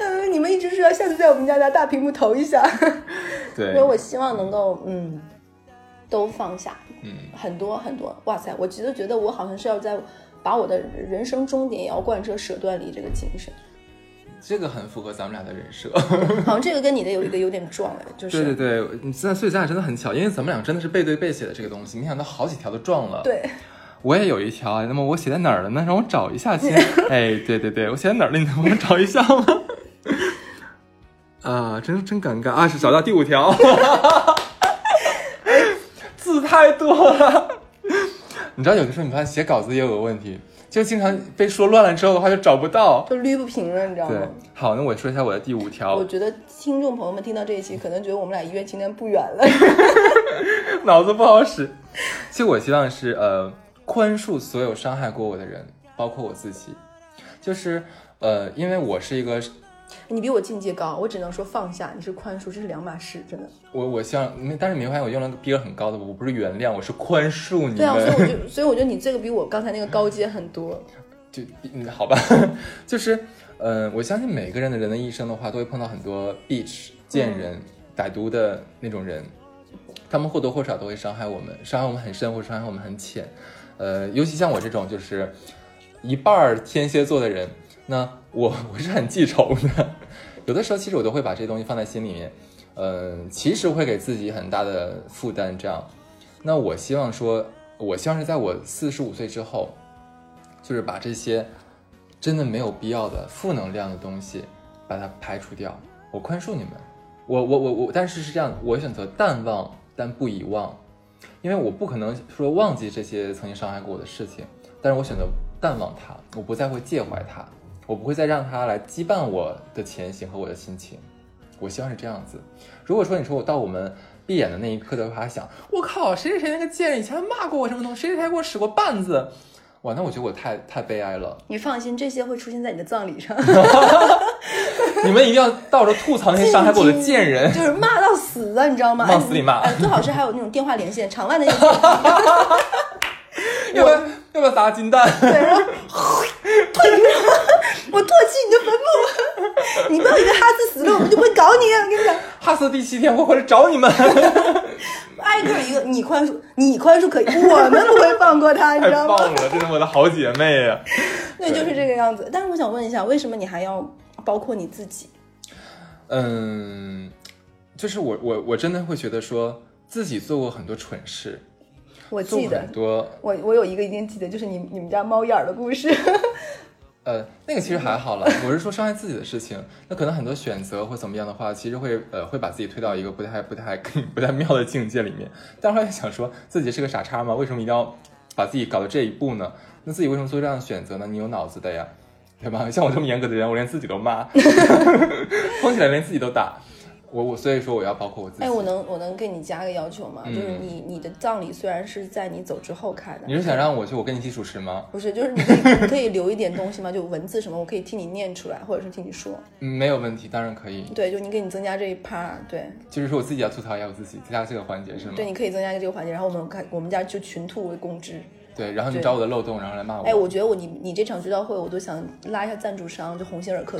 嗯，你们一直说要下次在我们家拿大屏幕投一下，<laughs> 对因为，我希望能够嗯都放下，嗯，很多很多。哇塞，我觉得觉得我好像是要在把我的人生终点也要贯彻舍断离这个精神，这个很符合咱们俩的人设。<laughs> 好像这个跟你的有一个有点撞哎，就是对对对，你现在所以咱俩真的很巧，因为咱们俩真的是背对背写的这个东西，没想到好几条都撞了。对我也有一条，那么我写在哪儿了呢？让我找一下先。<laughs> 哎，对对对，我写在哪儿了？你能 <laughs> 帮我找一下吗？<laughs> 啊，真真尴尬啊！是找到第五条，字太多了。你知道有的时候你发现写稿子也有个问题，就经常被说乱了之后的话就找不到，就捋不平了，你知道吗？对，好，那我说一下我的第五条。我觉得听众朋友们听到这一期，可能觉得我们俩医院清单不远了，脑子不好使。其实我希望是呃，宽恕所有伤害过我的人，包括我自己。就是呃，因为我是一个。你比我境界高，我只能说放下。你是宽恕，这是两码事，真的。我我希望，但是你会发现我用了个逼格很高的，我不是原谅，我是宽恕你。对啊，所以我就，所以我觉得你这个比我刚才那个高阶很多。就嗯，好吧，<laughs> 就是呃，我相信每个人的人的一生的话，都会碰到很多 bitch 贱人、歹毒的那种人，他们或多或少都会伤害我们，伤害我们很深，或者伤害我们很浅。呃，尤其像我这种就是一半天蝎座的人。那我我是很记仇的，<laughs> 有的时候其实我都会把这些东西放在心里面，嗯，其实会给自己很大的负担。这样，那我希望说，我希望是在我四十五岁之后，就是把这些真的没有必要的负能量的东西把它排除掉。我宽恕你们，我我我我，但是是这样，我选择淡忘但不遗忘，因为我不可能说忘记这些曾经伤害过我的事情，但是我选择淡忘它，我不再会介怀它。我不会再让它来羁绊我的前行和我的心情，我希望是这样子。如果说你说我到我们闭眼的那一刻的话，想我靠，谁谁谁那个贱人以前骂过我什么东西，谁谁谁给我使过绊子，哇，那我觉得我太太悲哀了。你放心，这些会出现在你的葬礼上。<laughs> <laughs> 你们一定要到时候吐槽那些伤害过我的贱人，就是骂到死的，你知道吗？往死里骂。哎，最好是还有那种电话连线，场外的。<laughs> 要不要要不要砸金蛋？对，然后 <laughs> 退我唾弃你的坟墓，你不要以为哈斯死了我们就不会搞你。我跟你讲，哈斯第七天会回来找你们，挨个一个，你宽恕，你宽恕可以，我们不会放过他，你知道吗？太棒了，这是我的好姐妹呀。对，就是这个样子。但是我想问一下，为什么你还要包括你自己？嗯，就是我我我真的会觉得说自己做过很多蠢事。我记得很多，我我有一个一定记得，就是你你们家猫眼儿的故事。<laughs> 呃，那个其实还好了，我是说伤害自己的事情，那可能很多选择或怎么样的话，其实会呃会把自己推到一个不太不太不太妙的境界里面。但后来想说自己是个傻叉吗？为什么一定要把自己搞到这一步呢？那自己为什么做这样的选择呢？你有脑子的呀，对吧？像我这么严格的人，我连自己都骂，<laughs> 疯起来连自己都打。我我所以说我要包括我自己。哎，我能我能给你加个要求吗？就是你你的葬礼虽然是在你走之后开的，你是想让我去我跟你一起主持吗？<laughs> 不是，就是你可以你可以留一点东西吗？就文字什么，我可以替你念出来，或者是替你说。嗯，没有问题，当然可以。对，就你给你增加这一 part，对。就是说我自己要吐槽一下我自己，增加这个环节是吗？对，你可以增加一个这个环节，然后我们看我们家就群吐为公知。对，然后你找我的漏洞，然后来骂我。哎，我觉得我你你这场追悼会，我都想拉一下赞助商，就鸿星尔克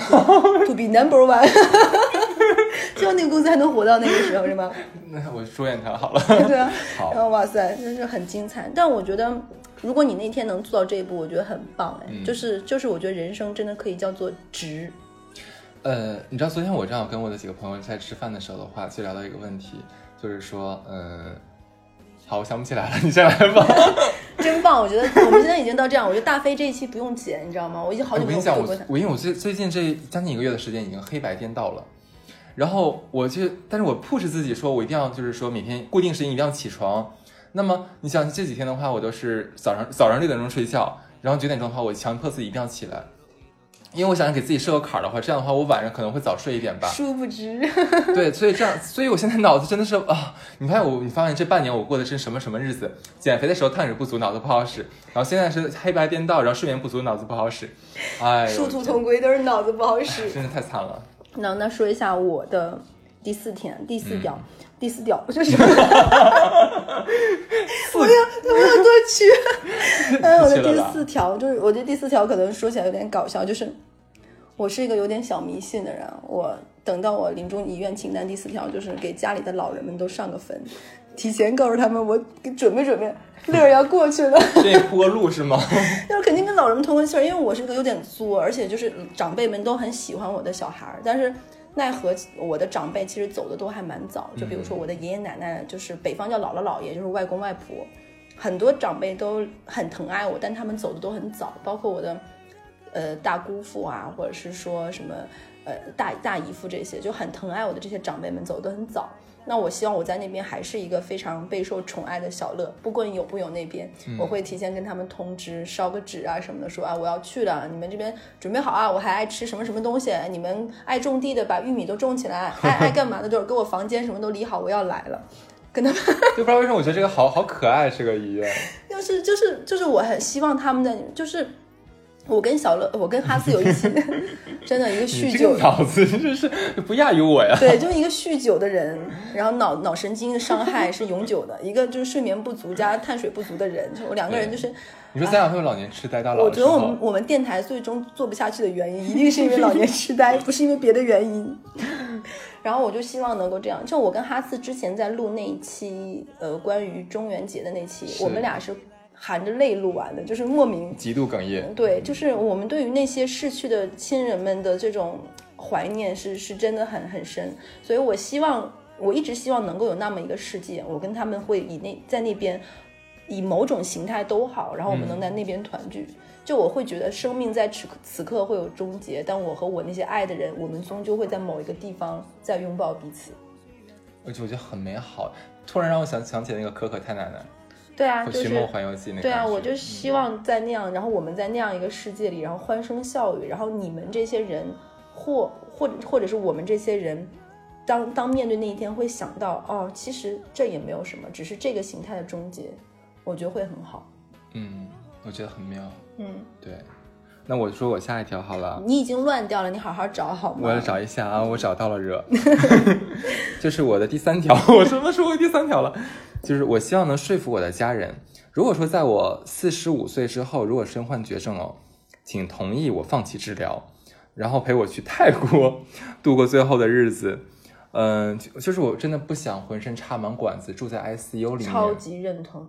，to be number one。<laughs> 希望那个公司还能活到那个时候，是吗？<laughs> 那我祝愿他好了。对啊，<laughs> 好。然后哇塞，真是很精彩。但我觉得，如果你那天能做到这一步，我觉得很棒。哎，就是就是，我觉得人生真的可以叫做值。呃，你知道昨天我正好跟我的几个朋友在吃饭的时候的话，就聊到一个问题，就是说，嗯。好，我想不起来了，你先来吧。<laughs> 真棒，我觉得我们现在已经到这样，我觉得大飞这一期不用剪，你知道吗？我已经好久没有做过。我因为我最最近这将近一个月的时间已经黑白颠倒了，然后我就，但是我 push 自己说，我一定要就是说每天固定时间一定要起床。那么你想这几天的话，我都是早上早上六点钟睡觉，然后九点钟的话，我强迫自己一定要起来。因为我想给自己设个坎儿的话，这样的话我晚上可能会早睡一点吧。殊不知，<laughs> 对，所以这样，所以我现在脑子真的是啊，你发现我，你发现这半年我过的是什么什么日子？减肥的时候碳水不足，脑子不好使；然后现在是黑白颠倒，然后睡眠不足，脑子不好使。哎，殊途同归，都是脑子不好使，真是太惨了。那那说一下我的第四天，第四条，第四条就是，我要我要多去。哎，<laughs> 我的第四条就是，我觉得第四条可能说起来有点搞笑，就是。我是一个有点小迷信的人，我等到我临终遗愿清单第四条就是给家里的老人们都上个坟，提前告诉他们我准备准备，乐要过去了。这铺个路是吗？<laughs> 就是肯定跟老人们通个气儿，因为我是个有点作，而且就是长辈们都很喜欢我的小孩儿，但是奈何我的长辈其实走的都还蛮早，就比如说我的爷爷奶奶，就是北方叫姥姥姥爷，就是外公外婆。很多长辈都很疼爱我，但他们走的都很早，包括我的呃大姑父啊，或者是说什么呃大大姨夫这些，就很疼爱我的这些长辈们走的都很早。那我希望我在那边还是一个非常备受宠爱的小乐，不管有不有那边，我会提前跟他们通知，烧个纸啊什么的，说啊我要去了，你们这边准备好啊，我还爱吃什么什么东西，你们爱种地的把玉米都种起来，爱爱干嘛的就是给我房间什么都理好，我要来了，跟他们。<laughs> 就不知道为什么我觉得这个好好可爱，这个医院。<laughs> 就是就是就是我很希望他们的就是。我跟小乐，我跟哈斯有一起，<laughs> 真的一个酗酒，脑子真是不亚于我呀。对，就是一个酗酒的人，然后脑脑神经的伤害是永久的，一个就是睡眠不足加碳水不足的人，我两个人就是。你说咱俩会有老年痴呆大佬？我觉得我们我们电台最终做不下去的原因，一定是因为老年痴呆，不是因为别的原因。然后我就希望能够这样，就我跟哈斯之前在录那一期，呃，关于中元节的那期，我们俩是。含着泪录完的，就是莫名极度哽咽。对，就是我们对于那些逝去的亲人们的这种怀念是是真的很很深。所以我希望，我一直希望能够有那么一个世界，我跟他们会以那在那边以某种形态都好，然后我们能在那边团聚。就我会觉得生命在此此刻会有终结，但我和我那些爱的人，我们终究会在某一个地方再拥抱彼此。而且我觉得很美好，突然让我想想起那个可可太奶奶。对啊，就是对啊，我就希望在那样，然后我们在那样一个世界里，然后欢声笑语，然后你们这些人，或或者或者是我们这些人，当当面对那一天会想到，哦，其实这也没有什么，只是这个形态的终结，我觉得会很好。嗯，我觉得很妙。嗯，对。那我说我下一条好了。你已经乱掉了，你好好找好吗？我要找一下啊，我找到了惹，<laughs> 就是我的第三条，我什么时候第三条了？就是我希望能说服我的家人，如果说在我四十五岁之后，如果身患绝症哦，请同意我放弃治疗，然后陪我去泰国度过最后的日子。嗯，就是我真的不想浑身插满管子住在 ICU 里面。超级认同。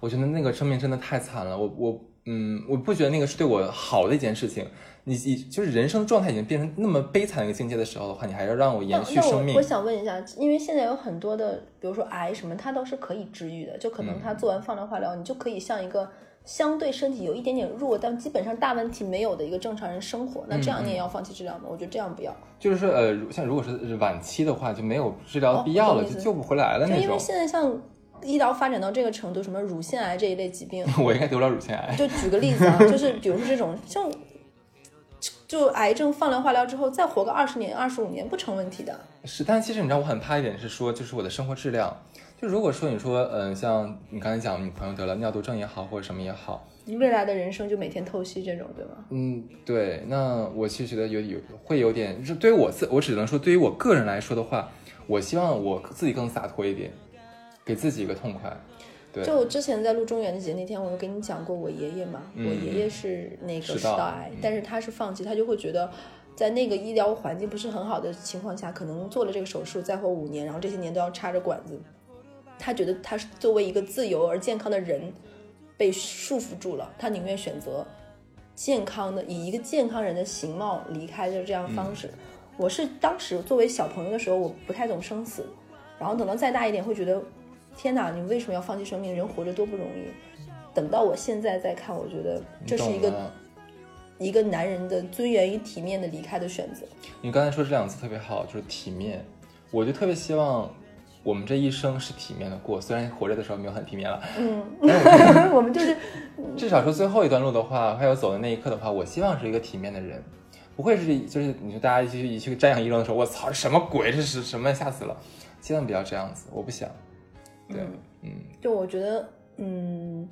我觉得那个生命真的太惨了，我我嗯，我不觉得那个是对我好的一件事情。你你就是人生状态已经变成那么悲惨的一个境界的时候的话，你还要让我延续生命？我想问一下，因为现在有很多的，比如说癌什么，它都是可以治愈的，就可能他做完放疗化疗，你就可以像一个相对身体有一点点弱，但基本上大问题没有的一个正常人生活。那这样你也要放弃治疗吗？我觉得这样不要。就是说，呃，像如果是晚期的话，就没有治疗的必要了，就救不回来了那种。因为现在像医疗发展到这个程度，什么乳腺癌这一类疾病，<laughs> 我应该得不了乳腺癌。就举个例子啊，就是比如说这种像。就癌症放疗化疗之后，再活个二十年、二十五年不成问题的。是，但其实你知道，我很怕一点是说，就是我的生活质量。就如果说你说，嗯，像你刚才讲，你朋友得了尿毒症也好，或者什么也好，你未来的人生就每天透析这种，对吗？嗯，对。那我其实觉得有有会有点，就是对于我自，我只能说对于我个人来说的话，我希望我自己更洒脱一点，给自己一个痛快。对就我之前在录中元节那天，我有跟你讲过我爷爷嘛，我爷爷是那个食道癌，但是他是放弃，他就会觉得在那个医疗环境不是很好的情况下，可能做了这个手术再活五年，然后这些年都要插着管子，他觉得他是作为一个自由而健康的人被束缚住了，他宁愿选择健康的以一个健康人的形貌离开的这样方式。我是当时作为小朋友的时候，我不太懂生死，然后等到再大一点会觉得。天哪！你为什么要放弃生命？人活着多不容易。等到我现在再看，我觉得这是一个一个男人的尊严与体面的离开的选择。你刚才说这两个字特别好，就是体面。我就特别希望我们这一生是体面的过，虽然活着的时候没有很体面了。嗯，<laughs> <laughs> 我们就是至少说最后一段路的话，还有走的那一刻的话，我希望是一个体面的人，不会是就是你说大家一起一去瞻仰遗容的时候，我操，什么鬼？这是什么？吓死了！千万不要这样子，我不想。对，嗯，就我觉得，嗯，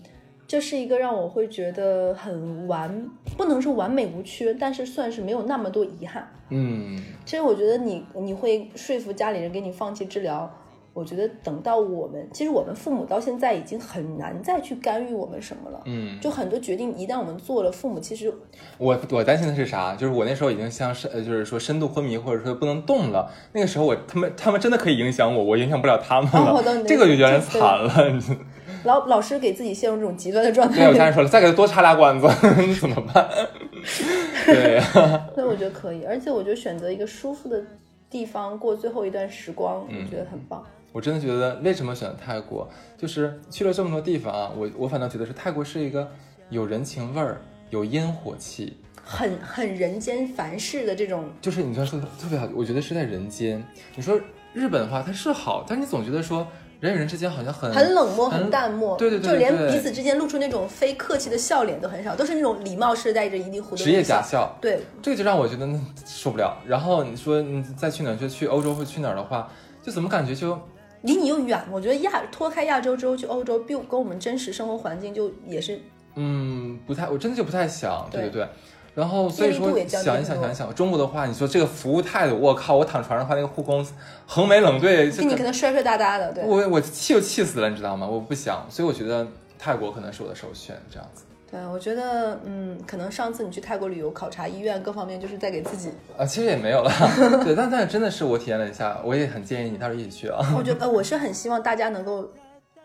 这是一个让我会觉得很完，不能说完美无缺，但是算是没有那么多遗憾。嗯，其实我觉得你你会说服家里人给你放弃治疗。我觉得等到我们，其实我们父母到现在已经很难再去干预我们什么了。嗯，就很多决定一旦我们做了，父母其实我我担心的是啥？就是我那时候已经像是呃，就是说深度昏迷或者说不能动了。那个时候我他们他们真的可以影响我，我影响不了他们了。这个就有点惨了。老老师给自己陷入这种极端的状态。对，我家人 <laughs> 说了，再给他多插俩管子，<laughs> 怎么办？<laughs> 对啊。所以我觉得可以，而且我觉得选择一个舒服的地方过最后一段时光，我觉得很棒。我真的觉得为什么选泰国，就是去了这么多地方啊，我我反倒觉得是泰国是一个有人情味儿、有烟火气，很很人间凡事的这种，就是你刚说的特别好，我觉得是在人间。你说日本的话，它是好，但是你总觉得说人与人之间好像很很冷漠、很很淡漠，对对对就连彼此之间露出那种非客气的笑脸都很少，都是那种礼貌式带着一定弧的职业假笑。对，这个就让我觉得嗯受不了。然后你说你再去哪儿，就去欧洲或去哪儿的话，就怎么感觉就离你又远。我觉得亚脱开亚洲之后去欧洲，比跟我们真实生活环境就也是嗯不太，我真的就不太想，对对对对。然后所以说想一想想一想，中国的话，你说这个服务态度，我靠，我躺床上的话，那个护工横眉冷对，这个你可能摔摔哒哒的，对。我我气就气死了，你知道吗？我不想，所以我觉得泰国可能是我的首选，这样子。对，我觉得，嗯，可能上次你去泰国旅游考察医院各方面，就是在给自己。啊，其实也没有了，<laughs> 对，但但是真的是我体验了一下，我也很建议你到时候一起去啊。我觉得，<laughs> 呃我是很希望大家能够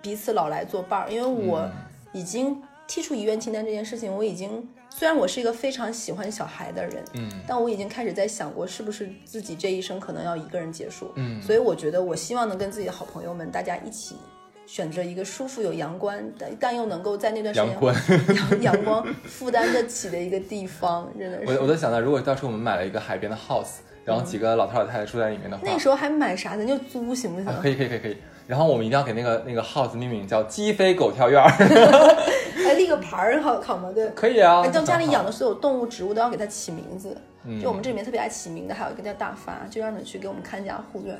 彼此老来作伴儿，因为我已经剔除遗愿清单这件事情，我已经虽然我是一个非常喜欢小孩的人，嗯但我已经开始在想过，是不是自己这一生可能要一个人结束。嗯，所以我觉得，我希望能跟自己的好朋友们，大家一起选择一个舒服、有阳光，但但又能够在那段时间阳光。阳阳光负担得起的一个地方，真的是。我我在想到，如果到时候我们买了一个海边的 house，然后几个老头老太太住在里面的话，那时候还买啥？咱就租行不行？啊，可以可以可以可以。然后我们一定要给那个那个 house 命名叫鸡飞狗跳院儿，<laughs> <laughs> 还立个牌儿好好吗？对。可以啊。哎，到家里养的所有动物、植物都要给它起名字。嗯就我们这里面特别爱起名的，还有一个叫大发，就让你去给我们看家护院。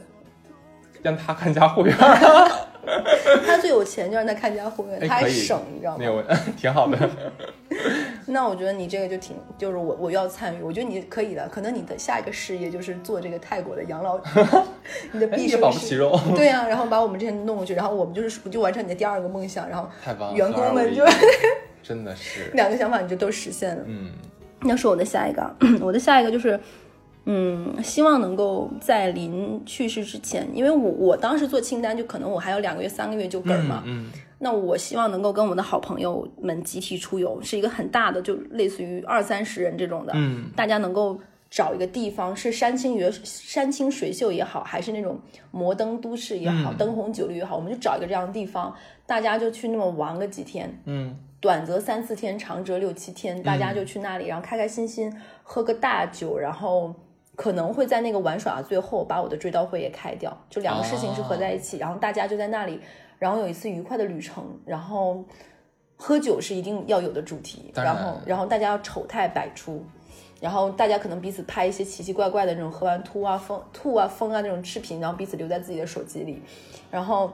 让他看家护院，<laughs> 他最有钱，就让他看家护院，他还省，你知道吗？没有，挺好的。<laughs> 那我觉得你这个就挺，就是我我要参与，我觉得你可以的。可能你的下一个事业就是做这个泰国的养老，<laughs> 你的哎也保不齐肉。对呀、然后把我们这些弄过去，然后我们就是就完成你的第二个梦想，然后员工们就真的是，两个想法你就都实现了。嗯那说我的下一个啊，<clears throat> 我的下一个就是，嗯，希望能够在临去世之前，因为我我当时做清单，就可能我还有两个月、三个月就嗝儿嘛。嗯那我希望能够跟我们的好朋友们集体出游，是一个很大的，就类似于二三十人这种的，嗯。大家能够找一个地方，是山清月山清水秀也好，还是那种摩登都市也好，嗯。灯红酒绿也好，我们就找一个这样的地方，大家就去那么玩个几天，嗯。短则三四天，长则六七天，大家就去那里，然后开开心心喝个大酒，然后可能会在那个玩耍的最后把我的追悼会也开掉，就两个事情是合在一起，然后大家就在那里，然后有一次愉快的旅程，然后喝酒是一定要有的主题，然然后然后大家要丑态百出。然后大家可能彼此拍一些奇奇怪怪的那种喝完吐啊疯吐啊疯啊那种视频，然后彼此留在自己的手机里，然后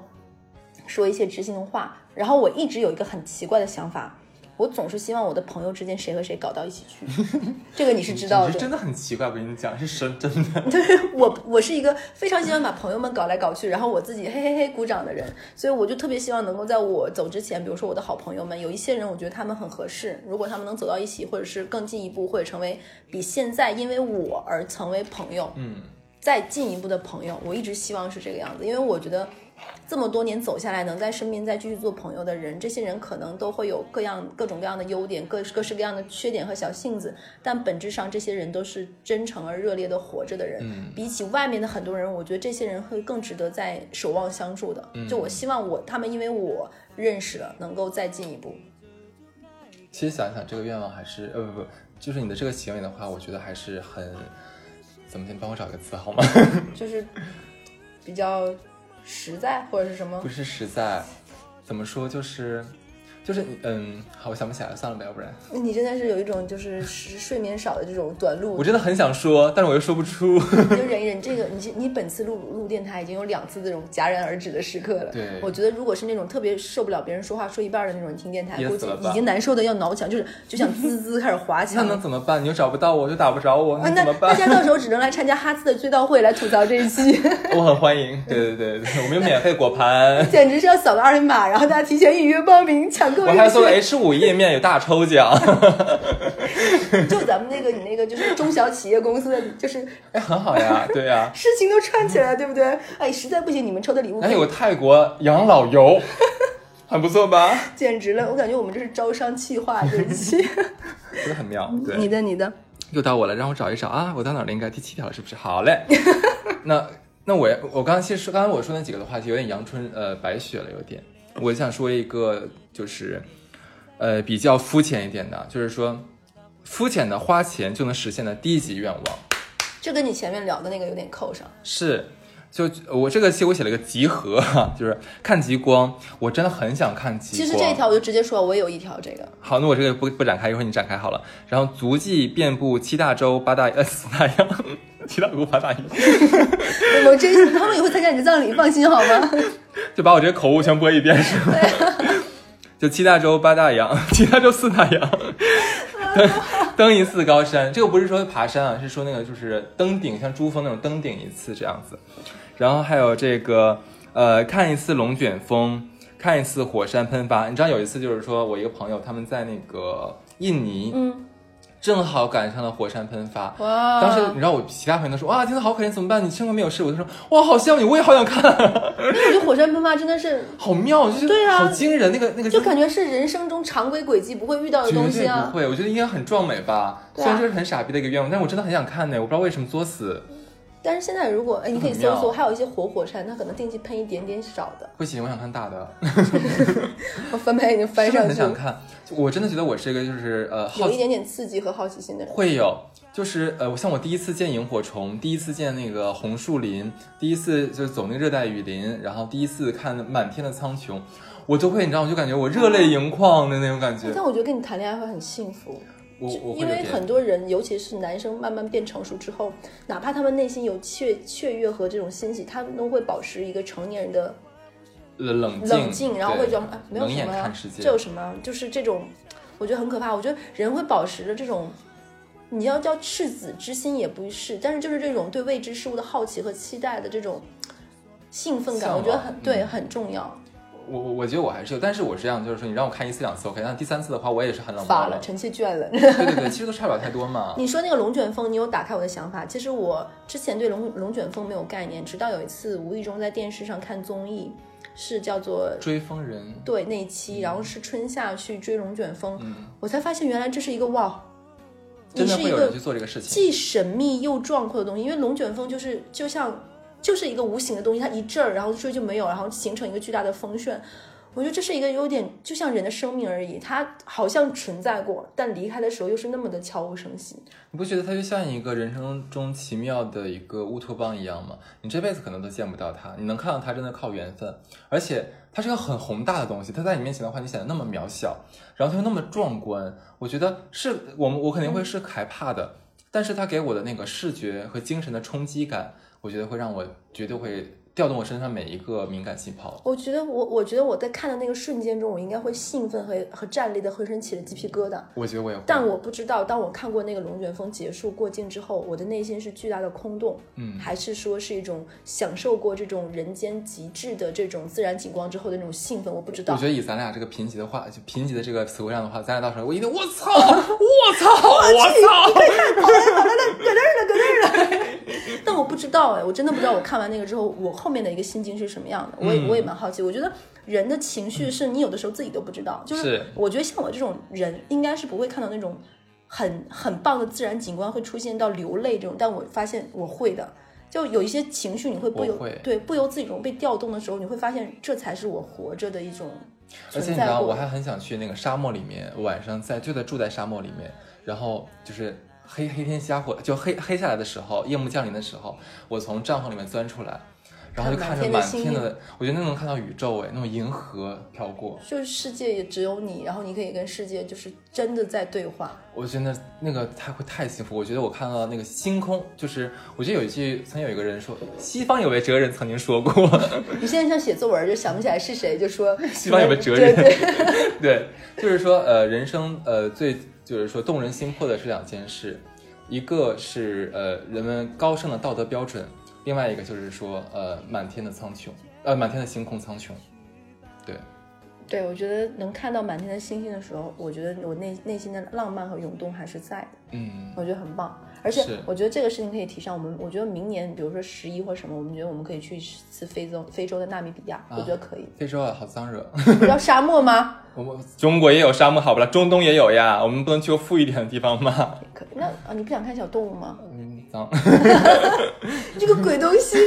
说一些知心的话。然后我一直有一个很奇怪的想法，我总是希望我的朋友之间谁和谁搞到一起去，这个你是知道的。你是真的很奇怪，我跟你讲，是真真的。对我我是一个非常喜欢把朋友们搞来搞去，然后我自己嘿嘿嘿鼓掌的人，所以我就特别希望能够在我走之前，比如说我的好朋友们，有一些人我觉得他们很合适，如果他们能走到一起，或者是更进一步，或者成为比现在因为我而成为朋友，嗯，再进一步的朋友，我一直希望是这个样子，因为我觉得这么多年走下来，能在身边再继续做朋友的人，这些人可能都会有各样各种各样的优点，各各式各样的缺点和小性子，但本质上这些人都是真诚而热烈的活着的人。嗯比起外面的很多人，我觉得这些人会更值得在守望相助的。就我希望我他们因为我认识了，能够再进一步。其实想一想，这个愿望还是呃不不，就是你的这个行为的话，我觉得还是很怎么？先帮我找个词好吗？就是比较实在或者是什么不是实在，怎么说？就是就是你嗯，好，我想不起来了，算了吧，要不然你真的是有一种就是睡睡眠少的这种短路我，真的很想说，但是我又说不出。你就忍一忍。这个你你本次录录电台已经有两次这种戛然而止的时刻了。对我觉得如果是那种特别受不了别人说话说一半的那种人听电台，估计已经难受的要挠墙，就是就想滋滋开始滑 <laughs> 那。能怎么办？你又找不到我，又打不着我，啊，那那怎么办？大家到时候只能来参加哈斯的追悼会来吐槽这一期，<laughs> 我很欢迎。对对对对，我们有免费果盘，<laughs> 简直是要扫个二维码，然后大家提前预约报名抢购我还做了一些。H 五页面有大抽奖，<laughs> 就咱们那个你那个就是中小企业公司的，就是哎，<laughs> 很好呀，对呀。<laughs> 事情都串起来了，对不对？哎，实在不行你们抽的礼物还有个泰国养老游，很不错吧？简直了！我感觉我们这是招商企划这一期。真的很妙。对你，的你的，又到我了，让我找一找啊，我到哪儿了？应该第七条了，是不是？好嘞。那那我我刚刚其实刚才我说那几个的话题有点阳春呃白雪了，有点。我想说一个就是呃比较肤浅一点的，就是说肤浅的花钱就能实现的低级愿望这跟你前面聊的那个有点扣上。是。就我这个期我写了一个集合，<laughs> 就是看极光，我真的很想看极光。其实这一条我就直接说，我也有一条这个。好，那我这个不不展开，一会儿你展开好了。然后足迹遍布七大洲八大呃四大洋，<laughs> 七大洲八大洋。我这他们也会参加你的葬礼，放心好吗？<laughs> 就把我这些口误全播一遍是吗？<laughs> 就七大洲八大洋，七大洲四大洋，登登一次高山。这个不是说爬山啊，是说那个就是登顶，像珠峰那种登顶一次这样子。然后还有这个，呃，看一次龙卷风，看一次火山喷发。你知道有一次就是说我一个朋友他们在那个印尼，嗯，正好赶上了火山喷发。哇！当时你知道我其他朋友都说哇，真的，好可怜，怎么办？你幸亏没有事。我就说哇，好羡慕你，我也好想看。我觉得火山喷发真的是 <laughs> 好妙，就是对啊，好惊人。那个那个就感觉是人生中常规轨迹不会遇到的东西啊。不会，我觉得应该很壮美吧。虽然这是很傻逼的一个愿望，但是我真的很想看呢。我不知道为什么作死。但是现在如果哎，你可以搜索，还有一些活火山，它可能定期喷一点点少的。不行，我想看大的。<laughs> 我翻牌已经翻上去。很想看，我真的觉得我是一个就是呃，有一点点刺激和好奇心的人。会有，就是呃，像我第一次见萤火虫，第一次见那个红树林，第一次就是走那个热带雨林，然后第一次看满天的苍穹，我就会你知道，我就感觉我热泪盈眶的那种感觉。但我觉得跟你谈恋爱会很幸福。我因为很多人，尤其是男生，慢慢变成熟之后，哪怕他们内心有雀雀跃和这种欣喜，他们都会保持一个成年人的冷冷静，然后会讲没有什么呀，这有什么？就是这种，我觉得很可怕。我觉得人会保持着这种，你要叫赤子之心也不是，但是就是这种对未知事物的好奇和期待的这种兴奋感，我觉得很对，很重要。我我我觉得我还是有，但是我是这样，就是说你让我看一次两次 OK，但第三次的话我也是很冷发了，臣妾倦了。对对对，其实都差不了太多嘛。<laughs> 你说那个龙卷风，你有打开我的想法。其实我之前对龙龙卷风没有概念，直到有一次无意中在电视上看综艺，是叫做追风人，对那一期，然后是春夏去追龙卷风，我才发现原来这是一个哇，真的会有人去做这个事情，既神秘又壮阔的东西，因为龙卷风就是就像。就是一个无形的东西，它一阵儿，然后说就没有，然后形成一个巨大的风旋。我觉得这是一个有点就像人的生命而已，它好像存在过，但离开的时候又是那么的悄无声息。你不觉得它就像一个人生中奇妙的一个乌托邦一样吗？你这辈子可能都见不到它，你能看到它真的靠缘分。而且它是个很宏大的东西，它在你面前的话，你显得那么渺小，然后它又那么壮观。我觉得是我们，我肯定会是害怕的，但是它给我的那个视觉和精神的冲击感。我觉得会让我绝对会调动我身上每一个敏感细胞。我觉得我，我觉得我在看的那个瞬间中，我应该会兴奋和和站立的浑身起了鸡皮疙瘩。我觉得我也会。但我不知道，当我看过那个龙卷风结束过境之后，我的内心是巨大的空洞，嗯，还是说是一种享受过这种人间极致的这种自然景观之后的那种兴奋？我不知道。我觉得以咱俩这个贫瘠的话，就贫瘠的这个词汇量的话，咱俩到时候我一定，我操，<laughs> 我操，我操，太好了，好了，搁那儿了，搁这儿了。<laughs> 但我不知道哎，我真的不知道。我看完那个之后，我后面的一个心境是什么样的？我也我也蛮好奇。我觉得人的情绪是你有的时候自己都不知道。就是我觉得像我这种人，应该是不会看到那种很很棒的自然景观会出现到流泪这种。但我发现我会的，就有一些情绪你会不由对不由自己中被调动的时候，你会发现这才是我活着的一种。而且你知道，我还很想去那个沙漠里面，晚上在就在住在沙漠里面，然后就是。黑黑天瞎火，就黑黑下来的时候，夜幕降临的时候，我从帐篷里面钻出来，然后就看着满天的，我觉得那能看到宇宙哎，那种银河飘过，就是世界也只有你，然后你可以跟世界就是真的在对话。我觉得那个太会太幸福。我觉得我看到那个星空，就是我觉得有一句曾经有一个人说，西方有位哲人曾经说过，<laughs> 你现在像写作文就想不起来是谁，就说 <laughs> 西方有位哲人，<laughs> 对，就是说呃人生呃最。就是说动人心魄的是两件事，一个是呃人们高尚的道德标准，另外一个就是说呃满天的苍穹，呃满天的星空苍穹，对，对我觉得能看到满天的星星的时候，我觉得我内内心的浪漫和涌动还是在的，嗯，我觉得很棒。而且我觉得这个事情可以提上我们，我觉得明年，比如说十一或什么，我们觉得我们可以去一次非洲，非洲的纳米比亚，我觉得可以。非洲啊，好脏热。<laughs> 不要沙漠吗？<laughs> 我们中国也有沙漠，好不啦？中东也有呀，我们不能去个富一点的地方吗？可以那啊，你不想看小动物吗？嗯，脏。<laughs> 这个鬼东西。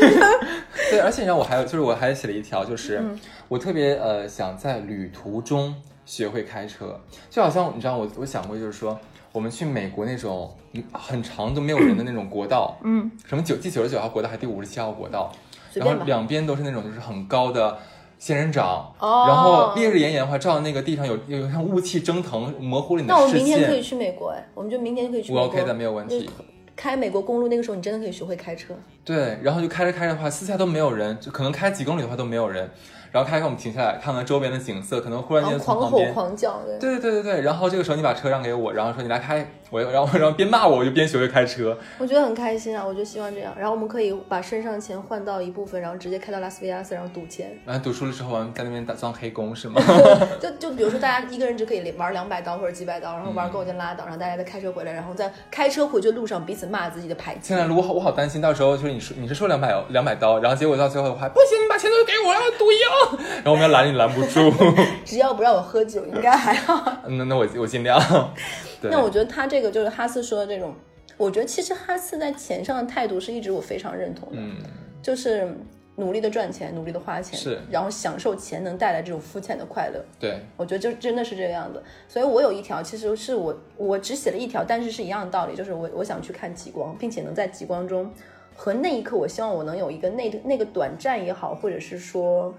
<laughs> 对，而且你知道我还有，就是我还写了一条，就是我特别呃想在旅途中学会开车，就好像你知道我我想过，就是说我们去美国那种很长都没有人的那种国道，嗯，什么九第九十九号国道还是第五十七号国道，然后两边都是那种就是很高的仙人掌，哦然后烈日炎炎的话，照那个地上有有有像雾气蒸腾，模糊了你的那我视们明天可以线。去美国哎，我们就明天可以去美国。我 OK 的，没有问题就是。开美国公路那个时候，你真的可以学会开车。对，然后就开着开着的话，四下都没有人，就可能开几公里的话都没有人。然后开开我们停下来看看周边的景色，可能忽然间从狂吼狂叫，对对对对对。然后这个时候你把车让给我，然后说你来开，我然后然后边骂我，我就边学会开车。我觉得很开心啊，我就希望这样。然后我们可以把身上钱换到一部分，然后直接开到拉斯维加斯，然后赌钱。然后赌输了之后，在那边打装黑工是吗？<laughs> 就就比如说，大家一个人只可以玩两百刀或者几百刀，然后玩够就拉倒，然后大家再开车回来，然后在开车回去的路上彼此骂自己的牌技现。在如果我好担心，到时候就是你说你是说两百两百刀，然后结果到最后的话，不行，你把钱都给我，要赌赢，然后我们要拦你拦不住。<laughs> 只要不让我喝酒，应该还好。那那我我尽量。对，那我觉得他这个就是哈斯说的这种，我觉得其实哈斯在钱上的态度是一直我非常认同的，嗯，就是努力的赚钱，努力的花钱，是。然后享受钱能带来这种肤浅的快乐。对，我觉得就真的是这个样子，所以我有一条，其实是我我只写了一条，但是是一样的道理，就是我我想去看极光，并且能在极光中和那一刻，我希望我能有一个那那个短暂也好，或者是说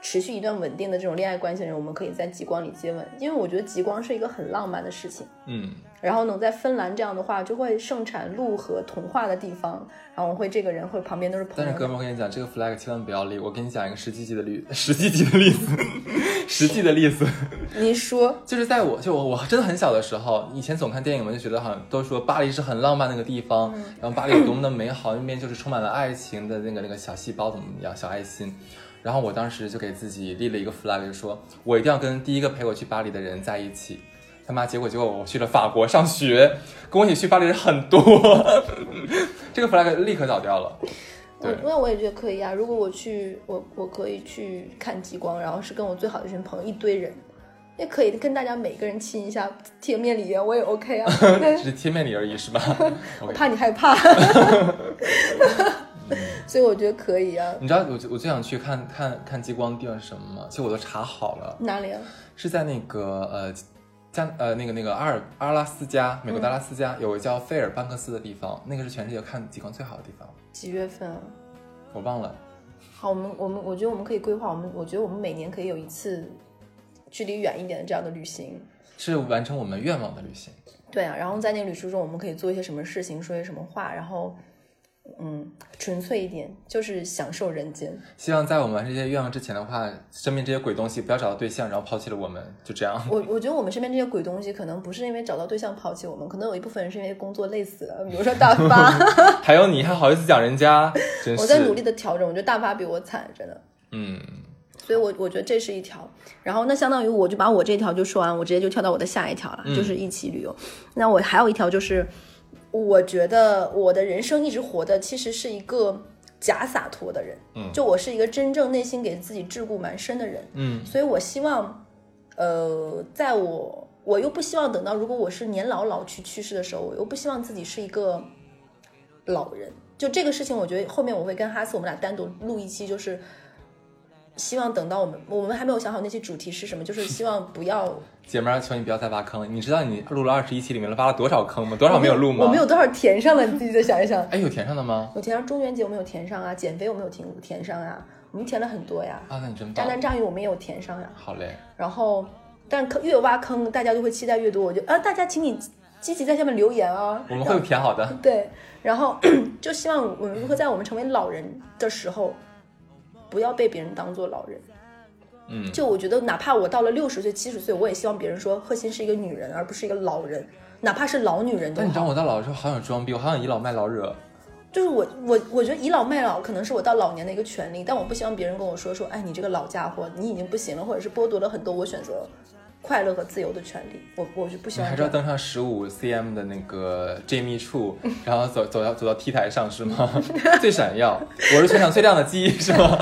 持续一段稳定的这种恋爱关系的人，我们可以在极光里接吻，因为我觉得极光是一个很浪漫的事情。嗯，然后呢，在芬兰这样的话，就会盛产鹿和童话的地方，然后我会这个人会旁边都是朋友但是哥们儿，我跟你讲，这个 flag 千万不要立。我跟你讲一个实际级的例，实际级的例子，实际的例子，<laughs> 你说就是在我就我我真的很小的时候，以前总看电影嘛，就觉得好像都说巴黎是很浪漫那个地方，然后巴黎有多么的美好，那边就是充满了爱情的那个那个小细胞怎么样，小爱心。然后我当时就给自己立了一个 flag，就说我一定要跟第一个陪我去巴黎的人在一起。他妈，结果结果我去了法国上学，跟我一起去巴黎的人很多，<laughs> 这个 flag 立刻倒掉了。我对那我也觉得可以啊。如果我去，我我可以去看极光，然后是跟我最好的一群朋友一堆人，也可以跟大家每个人亲一下，贴面礼啊，我也 OK 啊。<laughs> 只是贴面礼而已，是吧 <laughs> 我怕你害怕，<laughs> 所以我觉得可以啊。你知道我我最想去看看看极光的地方是什么吗？其实我都查好了，哪里啊？是在那个呃加呃那个那个阿尔阿拉斯加，美国的阿拉斯加、有个叫费尔班克斯的地方，那个是全世界看极光最好的地方，几月份啊？我忘了。好，我们我们我觉得我们可以规划，我们我觉得我们每年可以有一次距离远一点的这样的旅行。是完成我们愿望的旅行。对啊，然后在那个旅途中，我们可以做一些什么事情，说些什么话，然后嗯，纯粹一点，就是享受人间。希望在我们完成这些愿望之前的话，身边这些鬼东西不要找到对象，然后抛弃了我们，就这样。我我觉得我们身边这些鬼东西，可能不是因为找到对象抛弃我们，可能有一部分人是因为工作累死了，比如说大发。<laughs> 还有你还好意思讲人家，真是。我在努力的调整，我觉得大发比我惨，真的。嗯，所以我，我觉得这是一条。然后，那相当于我就把我这条就说完，我直接就跳到我的下一条了，就是一起旅游。那我还有一条就是，我觉得我的人生一直活的其实是一个假洒脱的人。嗯就我是一个真正内心给自己桎梏蛮深的人。嗯，所以我希望，呃，在我我又不希望等到如果我是年老老去去世的时候，我又不希望自己是一个老人。就这个事情，我觉得后面我会跟哈斯我们俩单独录一期，就是希望等到我们我们还没有想好那期主题是什么，就是希望不要姐妹儿，求你不要再挖坑了。你知道你录了二十一期里面挖了多少坑吗？多少没有录吗？我们有多少填上了？你自己再想一想。哎，有填上的吗？有填上中元节，我们有填上啊；减肥我们有填填上啊、我们填了很多呀。啊，那你真棒。渣男渣女我们也有填上呀。好嘞，然后，但坑越挖坑，大家就会期待越多。我就啊，大家请你积极在下面留言啊。我们会填好的。对，然后 <clears throat> 就希望我们如何在我们成为老人的时候，不要被别人当做老人。嗯，就我觉得，哪怕我到了六十岁、七十岁，我也希望别人说贺欣是一个女人，而不是一个老人，哪怕是老女人都好。但你知道我到老的时候好想装逼，我好想倚老卖老惹。就是我我我觉得倚老卖老可能是我到老年的一个权利，但我不希望别人跟我说说，哎，你这个老家伙，你已经不行了，或者是剥夺了很多我选择快乐和自由的权利。我我是不希你望这样。还是要登上十五 cm 的那个 Jamie 处，<laughs> 然后走走到走到 T 台上是吗？<laughs> 最闪耀，我是全场最亮的鸡是吗？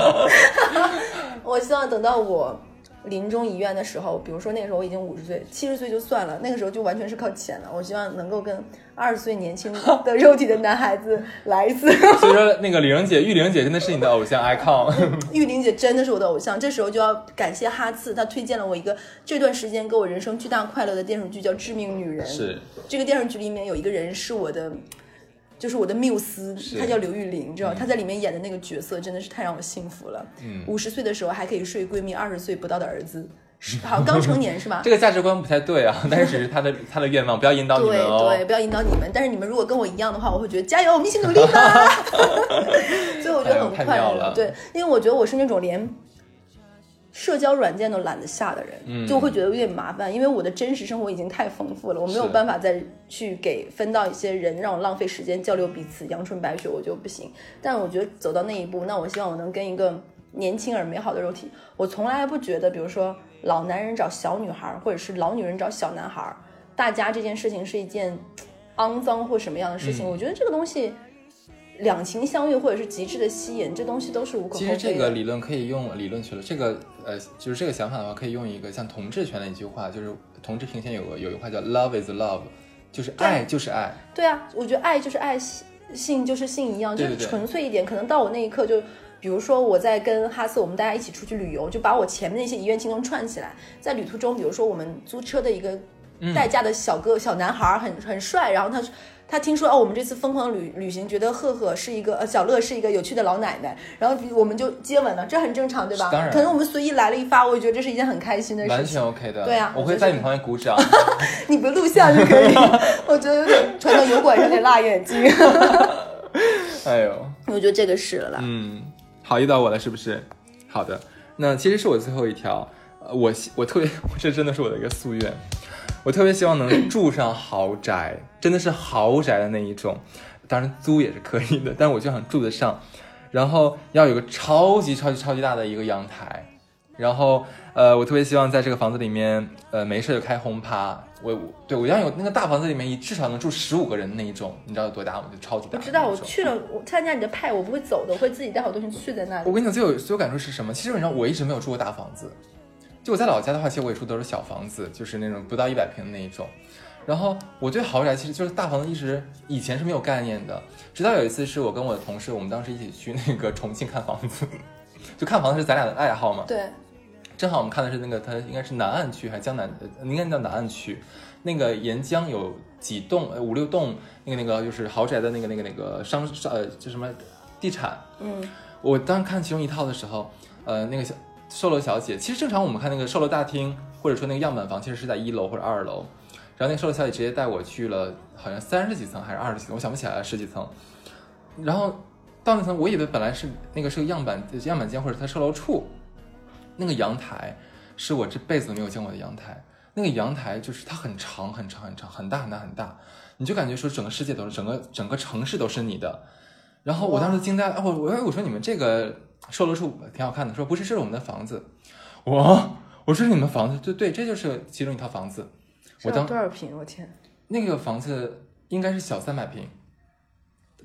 <laughs> 我希望等到我临终遗愿的时候，比如说那个时候我已经五十岁，七十岁就算了，那个时候就完全是靠钱了。我希望能够跟二十岁年轻的 <laughs> 肉体的男孩子来一次。所以说，那个李玲姐、玉玲姐真的是你的偶像 icon。<laughs> 玉玲姐真的是我的偶像，这时候就要感谢哈次，他推荐了我一个这段时间给我人生巨大快乐的电视剧，叫《致命女人》。是这个电视剧里面有一个人是我的。就是我的缪斯，她叫刘玉玲，知道她在里面演的那个角色真的是太让我幸福了。嗯，五十岁的时候还可以睡闺蜜二十岁不到的儿子，好像刚成年是吧？<laughs> 这个价值观不太对啊，但是只是她的她的愿望，不要引导你们哦。对，不要引导你们。但是你们如果跟我一样的话，我会觉得加油，我们一起努力吧。<laughs> 所以我觉得很快乐。对，因为我觉得我是那种连。社交软件都懒得下的人，就会觉得有点麻烦，因为我的真实生活已经太丰富了，我没有办法再去给分到一些人让我浪费时间交流彼此阳春白雪，我就不行。但我觉得走到那一步，那我希望我能跟一个年轻而美好的肉体。我从来不觉得，比如说老男人找小女孩，或者是老女人找小男孩，大家这件事情是一件肮脏或什么样的事情。我觉得这个东西。两情相悦，或者是极致的吸引，这东西都是无可厚非的。其实这个理论可以用理论去了，这个呃，就是这个想法的话，可以用一个像同志权的一句话，就是同志平权有个有一句话叫 “love is love”，就是爱就是爱。对啊，我觉得爱就是爱，性就是性一样，就是纯粹一点。可能到我那一刻，就比如说我在跟哈斯，我们大家一起出去旅游，就把我前面那些遗愿清单串起来，在旅途中，比如说我们租车的一个代驾的小哥小男孩很很帅，然后他。他听说哦，我们这次疯狂旅旅行，觉得赫赫是一个呃小乐是一个有趣的老奶奶，然后我们就接吻了，这很正常，对吧？当然，可能我们随意来了一发，我觉得这是一件很开心的事情，完全 OK 的。对啊，我会在你旁边鼓掌，<laughs> 你不录像就可以。<laughs> 我觉得有点传到油管上得辣眼睛。<laughs> 哎呦，我觉得这个是了啦。嗯，好，遇到我了是不是？好的，那其实是我最后一条，呃，我我特别，这真的是我的一个夙愿。我特别希望能住上豪宅，真的是豪宅的那一种，当然租也是可以的，但是我就想住得上，然后要有个超级超级超级大的一个阳台，然后呃，我特别希望在这个房子里面，呃，没事就开轰趴，我对我要有那个大房子里面，至少能住十五个人那一种，你知道有多大吗？就超级大。我知道，我去了，我参加你的派，我不会走的，我会自己带好东西去在那里。我跟你讲，最有最有感触是什么？其实你知道，我一直没有住过大房子。就我在老家的话，其实我也住都是小房子，就是那种不到一百平的那一种。然后我对豪宅其实就是大房子，一直以前是没有概念的。直到有一次是我跟我的同事，我们当时一起去那个重庆看房子，<laughs> 就看房子是咱俩的爱好嘛。对。<laughs> 正好我们看的是那个，它应该是南岸区还是江南？应该叫南岸区。那个沿江有几栋，五六栋，那个那个就是豪宅的那个那个那个商商呃就什么地产。嗯。我当看其中一套的时候，呃，那个小。售楼小姐，其实正常我们看那个售楼大厅，或者说那个样板房，其实是在一楼或者二楼。然后那个售楼小姐直接带我去了，好像三十几层还是二十几层，我想不起来了，十几层。然后到那层，我以为本来是那个是个样板样板间或者它售楼处。那个阳台是我这辈子都没有见过的阳台。那个阳台就是它很长很长很长，很大很大很大，你就感觉说整个世界都是整个整个城市都是你的。然后我当时惊呆了，我我我说你们这个。售楼处挺好看的，说不是，这是我们的房子。我我说是你们房子，对对，这就是其中一套房子。我当多少平？我天，那个房子应该是小三百平。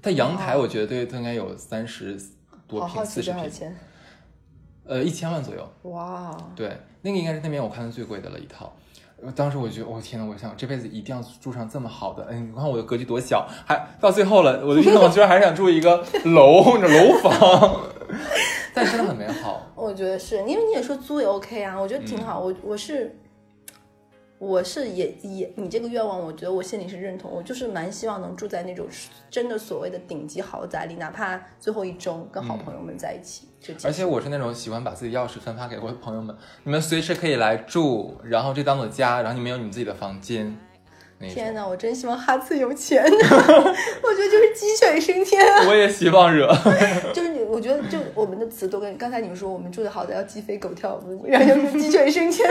它阳台我觉得它应该有三十多平，四十平。呃，一千万左右。哇。对，那个应该是那边我看的最贵的了一套。当时我觉得，我天呐，我想这辈子一定要住上这么好的。哎，你看我的格局多小，还到最后了，我的愿望居然还是想住一个楼，那楼房。但真的很美好。<laughs> 我觉得是因为你也说租也 OK 啊，我觉得挺好。我我是。我是也也你这个愿望，我觉得我心里是认同。我就是蛮希望能住在那种真的所谓的顶级豪宅里，哪怕最后一周跟好朋友们在一起。就而且我是那种喜欢把自己钥匙分发给我的朋友们，你们随时可以来住，然后这当做家，然后你们有你们自己的房间。天哪，我真希望哈次有钱，<laughs> 我觉得就是鸡犬升天。我也希望惹，就是你，我觉得就我们的词都跟刚才你们说，我们住的好的要鸡飞狗跳，然后就是鸡犬升天，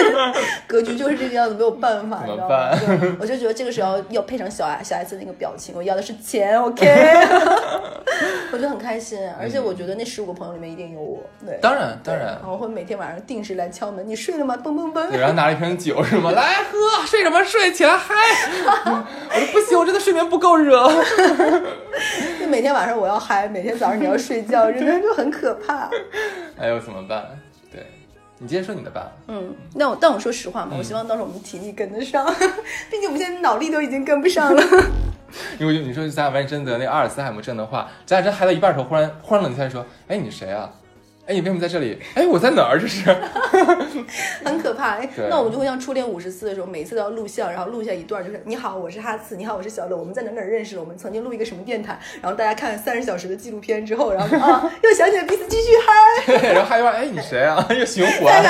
格局就是这个样子，没有办法，怎么办？我就觉得这个时候要配上小小孩子那个表情，我要的是钱，OK。<laughs> <laughs> 我觉得很开心，而且我觉得那十五个朋友里面一定有我。对，当然当然，我会每天晚上定时来敲门，你睡了吗？嘣嘣嘣。对，然后拿了一瓶酒是吗？来喝，睡什么睡？起来嗨。<laughs> 我说不行，我真的睡眠不够热。<laughs> 就每天晚上我要嗨，每天早上你要睡觉，<laughs> 真的就很可怕。哎呦，怎么办？对，你接着说你的吧。嗯，那我但我说实话嘛，我希望到时候我们体力跟得上，毕竟我们现在脑力都已经跟不上了。因为你说咱俩万一真得那阿尔茨海默症的话，咱俩真嗨到一半的时候，忽然忽然冷静下来说，哎，你谁啊？哎，你为什么在这里？哎，我在哪儿？这是 <laughs> 很可怕。哎，那我们就会像初恋五十次的时候，每一次都要录像，然后录下一段，就是你好，我是哈次，你好，我是小乐，我们在哪哪儿认识了，我们曾经录一个什么电台，然后大家看三十小时的纪录片之后，然后啊，又想起来彼此继续嗨。<laughs> 然后还有哎，你谁啊？<laughs> 又循环，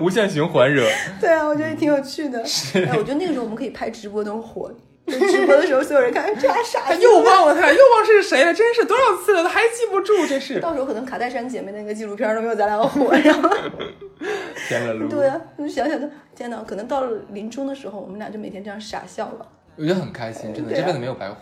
无限循环惹。对啊，我觉得挺有趣的。哎，我觉得那个时候我们可以拍直播能火，就直播的时候所有人看，哎这还傻又忘了他，又忘是谁了，真是多少次了，他还记不住，真是到时候可能卡戴珊姐妹那个纪录片都没有咱俩火，然后 <laughs> 天了噜。对啊，我就想想都天哪，可能到了临终的时候，我们俩就每天这样傻笑了，我觉得很开心，真的，啊这辈子没有白活。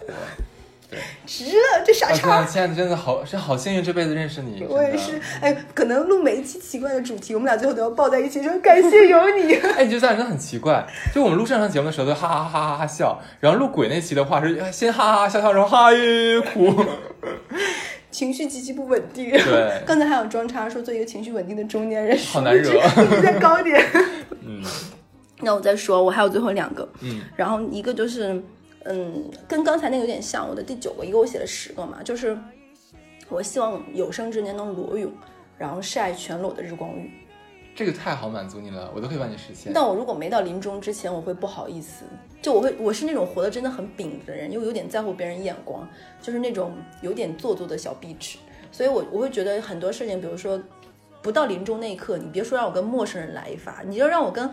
值了这傻叉啊，。亲爱的，真的好，是好幸运，这辈子认识你。我也是，哎，可能录每一期奇怪的主题，我们俩最后都要抱在一起说感谢有你。<laughs> 哎，你就这样真的很奇怪。就我们录正常节目的时候都哈哈哈哈哈哈笑，然后录鬼那期的话是先哈哈哈笑笑，然后哈耶哭。情绪极其不稳定。对刚才还有装叉说做一个情绪稳定的中年人，好难惹一直在高点。<laughs> 嗯那我再说，我还有最后两个，嗯，然后一个就是，嗯，跟刚才那个有点像，我的第九个，一个我写了十个嘛，就是我希望有生之年能裸泳，然后晒全裸的日光浴。这个太好满足你了，我都可以帮你实现。但我如果没到临终之前，我会不好意思，就我会我是那种活得真的很秉的人，又有点在乎别人眼光，就是那种有点做作的小壁纸，所以我我会觉得很多事情，比如说不到临终那一刻，你别说让我跟陌生人来一发，你就让我跟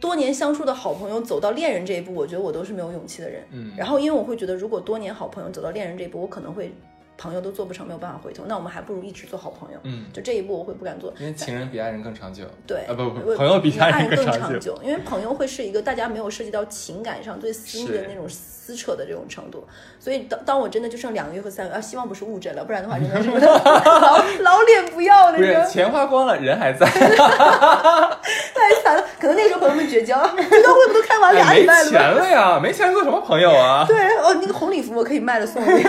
多年相处的好朋友走到恋人这一步，我觉得我都是没有勇气的人。嗯然后因为我会觉得，如果多年好朋友走到恋人这一步，我可能会朋友都做不成，没有办法回头，那我们还不如一直做好朋友。嗯，就这一步我会不敢做。因为情人比爱人更长久。对啊不不我朋友比爱人爱更更长久久，因为朋友会是一个大家没有涉及到情感上最私密的那种撕扯的这种程度，所以当当我真的就剩两个月和三个月，啊，希望不是误诊了，不然的话真的是老老脸不要的，不钱花光了，人还在，<laughs> 太惨了。可能那个时候朋友们绝交，这个会不都开完俩礼拜了钱？了呀，没钱做什么朋友啊？对，哦，那个红礼服我可以卖了送你。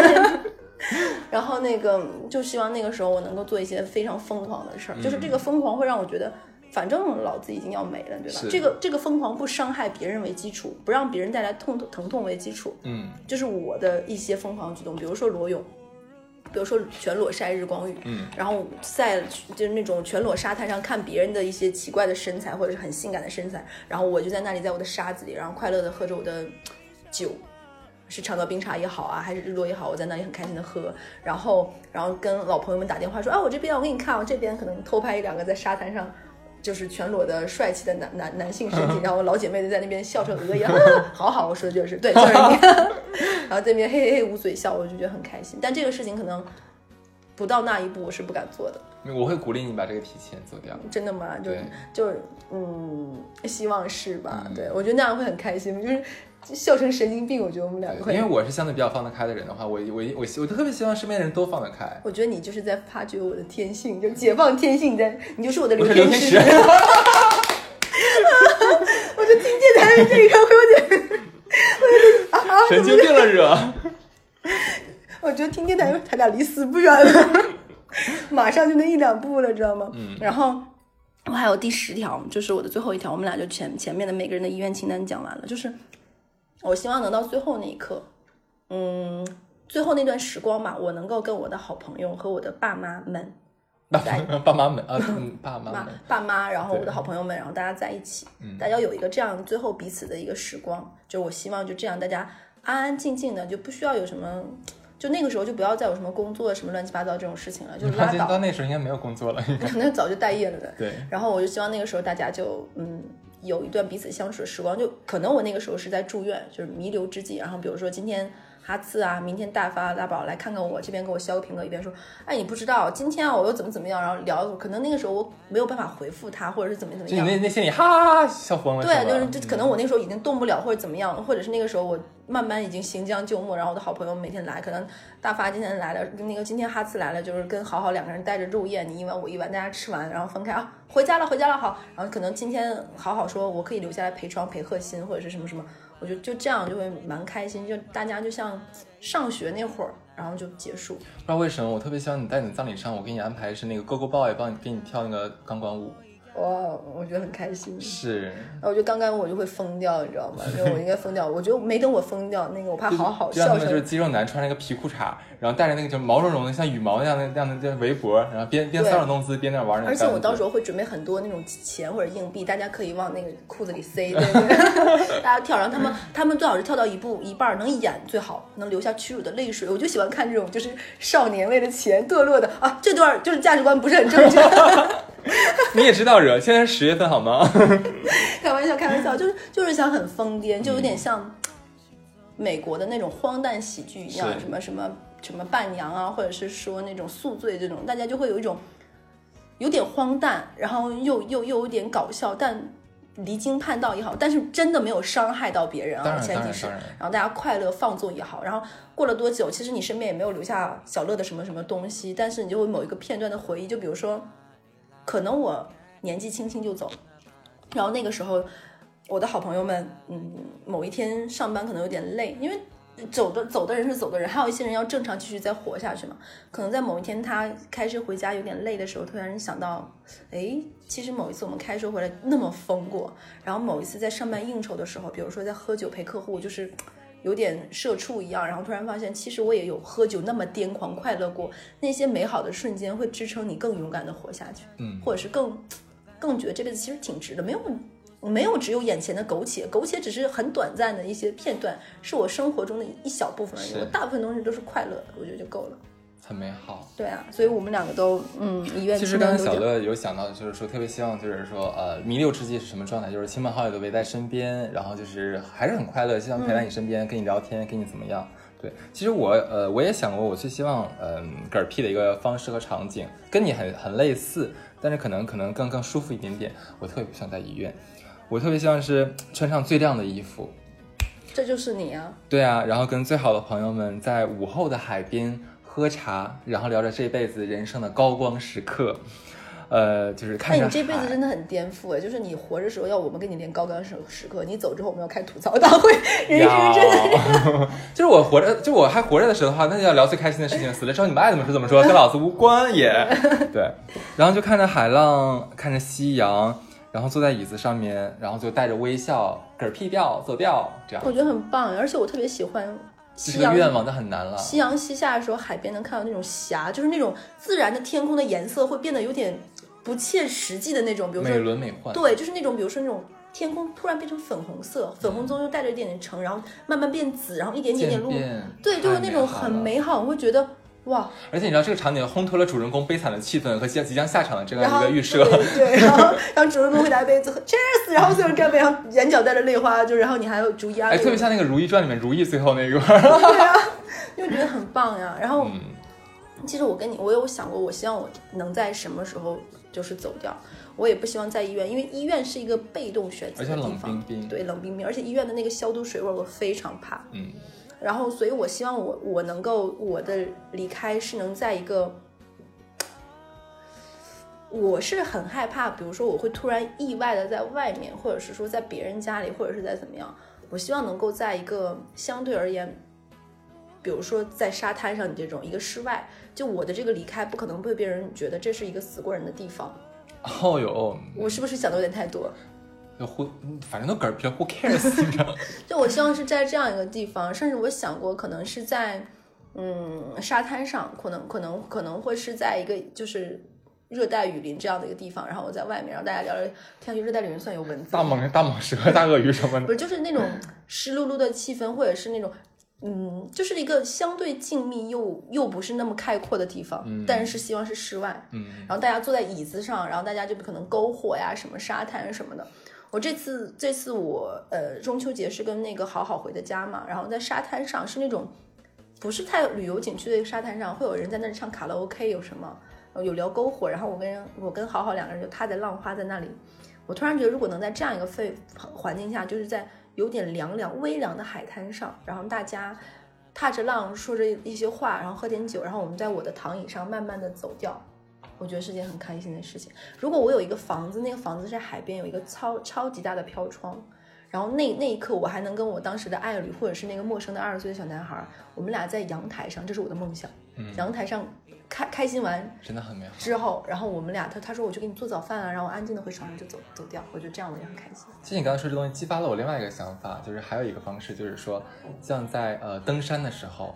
然后那个就希望那个时候我能够做一些非常疯狂的事儿，就是这个疯狂会让我觉得，反正老子已经要没了，对吧？这个这个疯狂不伤害别人为基础，不让别人带来痛疼痛为基础，嗯就是我的一些疯狂举动，比如说裸泳，比如说全裸晒日光浴，嗯，然后在就是那种全裸沙滩上看别人的一些奇怪的身材或者是很性感的身材，然后我就在那里在我的沙子里，然后快乐的喝着我的酒。是长岛冰茶也好啊，还是日落也好，我在那里很开心的喝，然后然后跟老朋友们打电话说啊，我这边我给你看，我这边可能偷拍一两个在沙滩上就是全裸的帅气的男男男性身体，<laughs> 然后老姐妹就在那边笑成鹅一样，<laughs> 好好，我说的就是对，就是你，<laughs> 然后这边嘿嘿嘿捂嘴笑，我就觉得很开心。但这个事情可能不到那一步，我是不敢做的，我会鼓励你把这个提前做掉。真的吗？就对就是嗯，希望是吧？嗯对我觉得那样会很开心，就是笑成神经病。我觉得我们两个会，因为我是相对比较放得开的人的话，我我我我特别希望身边的人都放得开。我觉得你就是在发掘我的天性，就解放天性，你在你就是我的。刘天使，<laughs> 我就听见他的这个会有点，神经病了惹。<laughs> 我觉得听电台他俩离死不远了，<laughs> 马上就那一两步了，知道吗？嗯然后我还有第十条，就是我的最后一条，我们俩就前前面的每个人的遗愿清单讲完了，就是我希望能到最后那一刻，嗯，最后那段时光嘛，我能够跟我的好朋友和我的爸妈们。爸爸妈们啊，<laughs> 嗯，爸妈爸妈，然后我的好朋友们，然后大家在一起，嗯大家有一个这样最后彼此的一个时光，就我希望就这样大家安安静静的，就不需要有什么，就那个时候就不要再有什么工作什么乱七八糟这种事情了，就拉倒到，那时候应该没有工作了，应该可能早就待业了的。对，然后我就希望那个时候大家就嗯有一段彼此相处的时光，就可能我那个时候是在住院，就是弥留之际，然后比如说今天。哈次啊，明天大发大宝来看看我，这边给我削个苹果，一边说，哎，你不知道今天啊我又怎么怎么样，然后聊，可能那个时候我没有办法回复他，或者是怎么怎么样就你。那那心里哈哈哈笑疯了，对，就是就可能我那时候已经动不了，或者怎么样，或者是那个时候我慢慢已经行将就木，然后我的好朋友每天来，可能大发今天来了，那个今天哈次来了，就是跟好好两个人带着肉宴，你一碗我一碗，大家吃完然后分开啊，回家了回家了好，然后可能今天好好说我可以留下来陪床陪贺鑫或者是什么什么，我就就这样就会蛮开心，就大家就像上学那会儿，然后就结束。不知道为什么，我特别希望你在你的葬礼上，我给你安排是那个 Go Go Boy 帮你给你跳那个钢管舞，哇，我觉得很开心。是，然后我觉得刚刚我就会疯掉，你知道吗？就我应该疯掉。<laughs> 我觉得没等我疯掉，那个我怕好好笑成。就就是肌肉男穿着一个皮裤衩，然后戴着那个就毛茸茸的像羽毛那样的那样的这围脖，然后边边搔首弄姿边在玩。而且我到时候会准备很多那种钱或者硬币，大家可以往那个裤子里塞，<laughs> 对对？<laughs> 大家跳，然后他们他们最好是跳到一步一半能演最好，能留下屈辱的泪水。我就喜欢看这种就是少年为了钱堕落的啊，这段就是价值观不是很正确。<laughs> 你也知道惹，现在是十月份好吗？<laughs> 开玩笑，开玩笑，就是就是想很疯癫，就有点像美国的那种荒诞喜剧一样，什么什么什么伴娘啊，或者是说那种宿醉这种，大家就会有一种有点荒诞，然后又又又有点搞笑，但离经叛道也好，但是真的没有伤害到别人啊，前提是，然后大家快乐放纵也好，然后过了多久，其实你身边也没有留下小乐的什么什么东西，但是你就会某一个片段的回忆，就比如说。可能我年纪轻轻就走，然后那个时候，我的好朋友们，嗯，某一天上班可能有点累，因为走的走的人是走的人，还有一些人要正常继续再活下去嘛。可能在某一天他开车回家有点累的时候，突然想到，哎，其实某一次我们开车回来那么疯过，然后某一次在上班应酬的时候，比如说在喝酒陪客户，就是有点社畜一样，然后突然发现，其实我也有喝酒那么癫狂快乐过，那些美好的瞬间会支撑你更勇敢的活下去，嗯，或者是更更觉得这辈子其实挺值的，没有没有只有眼前的苟且，苟且只是很短暂的一些片段，是我生活中的一小部分而已，我大部分东西都是快乐的，我觉得就够了。很美好，对啊，所以我们两个都嗯医院。其实刚刚小乐有想到，就是说特别希望，就是说呃弥留之际是什么状态？就是亲朋好友都围在身边，然后就是还是很快乐，希望陪在你身边，跟你聊天，跟你怎么样？对，其实我呃我也想过，我最希望嗯嗝屁的一个方式和场景跟你很很类似，但是可能可能更更舒服一点点。我特别不想在医院，我特别希望是穿上最亮的衣服，这就是你啊？对啊，然后跟最好的朋友们在午后的海边。喝茶，然后聊着这辈子人生的高光时刻，呃，就是看着。你这辈子真的很颠覆哎！就是你活着时候要我们跟你连高光时时刻，你走之后我们要开吐槽大会，人生真的。<laughs> 就是我活着，就我还活着的时候的话，那就要聊最开心的事情。死了之后你们爱怎么说怎么说，跟老子无关也。对，然后就看着海浪，看着夕阳，然后坐在椅子上面，然后就带着微笑，嗝屁掉走掉，这样。我觉得很棒，而且我特别喜欢。这个愿望，那很难了。夕阳西下的时候，海边能看到那种霞，就是那种自然的天空的颜色会变得有点不切实际的那种，比如说美轮美奂。对，就是那种，比如说那种天空突然变成粉红色，粉红中又带着一点点橙，然后慢慢变紫，然后一点点点露。对，就是那种很美好，我会觉得。哇！而且你知道这个场景烘托了主人公悲惨的气氛和即即将下场的这样一个预设。对，然后然后主人公会拿杯子喝 cheers，然后最后干杯，然后眼角带着泪花，就然后你还有注意啊。哎，特别像那个《如懿传》里面如懿最后那一个。<laughs> 对啊，就觉得很棒呀。然后，其实我跟你，我有想过，我希望我能在什么时候就是走掉。我也不希望在医院，因为医院是一个被动选择的地方。而且冷冰冰。对，冷冰冰，而且医院的那个消毒水味我非常怕。嗯。然后，所以我希望我我能够我的离开是能在一个，我是很害怕，比如说我会突然意外的在外面，或者是说在别人家里，或者是在怎么样，我希望能够在一个相对而言，比如说在沙滩上，你这种一个室外，就我的这个离开不可能被别人觉得这是一个死过人的地方。哦哟，我是不是想的有点太多？就反正都嗝屁了，Who cares？你知道？<laughs> 就我希望是在这样一个地方，甚至我想过，可能是在嗯沙滩上，可能可能可能会是在一个就是热带雨林这样的一个地方，然后我在外面，然后大家聊聊天。去热带雨林算有蚊子？大蟒、大蟒蛇、大鳄鱼什么的？不是，就是那种湿漉漉的气氛，或者是那种嗯，就是一个相对静谧又又不是那么开阔的地方。嗯，但是希望是室外。嗯，然后大家坐在椅子上，然后大家就可能篝火呀，什么沙滩什么的。我这次这次我呃中秋节是跟那个好好回的家嘛，然后在沙滩上是那种不是太旅游景区的一个沙滩上，会有人在那里唱卡拉 OK，有什么有聊篝火，然后我跟我跟好好两个人就踏在浪花在那里，我突然觉得如果能在这样一个氛环境下，就是在有点凉凉微凉的海滩上，然后大家踏着浪说着一些话，然后喝点酒，然后我们在我的躺椅上慢慢的走掉。我觉得是件很开心的事情。如果我有一个房子，那个房子在海边，有一个超超级大的飘窗，然后那那一刻，我还能跟我当时的爱侣，或者是那个陌生的二十岁的小男孩，我们俩在阳台上，这是我的梦想。嗯阳台上开开心完真的很美好。之后，然后我们俩，他他说我去给你做早饭啊，然后我安静的回床上就走走掉。我觉得这样我也很开心。其实你刚刚说这东西激发了我另外一个想法，就是还有一个方式，就是说像在呃登山的时候，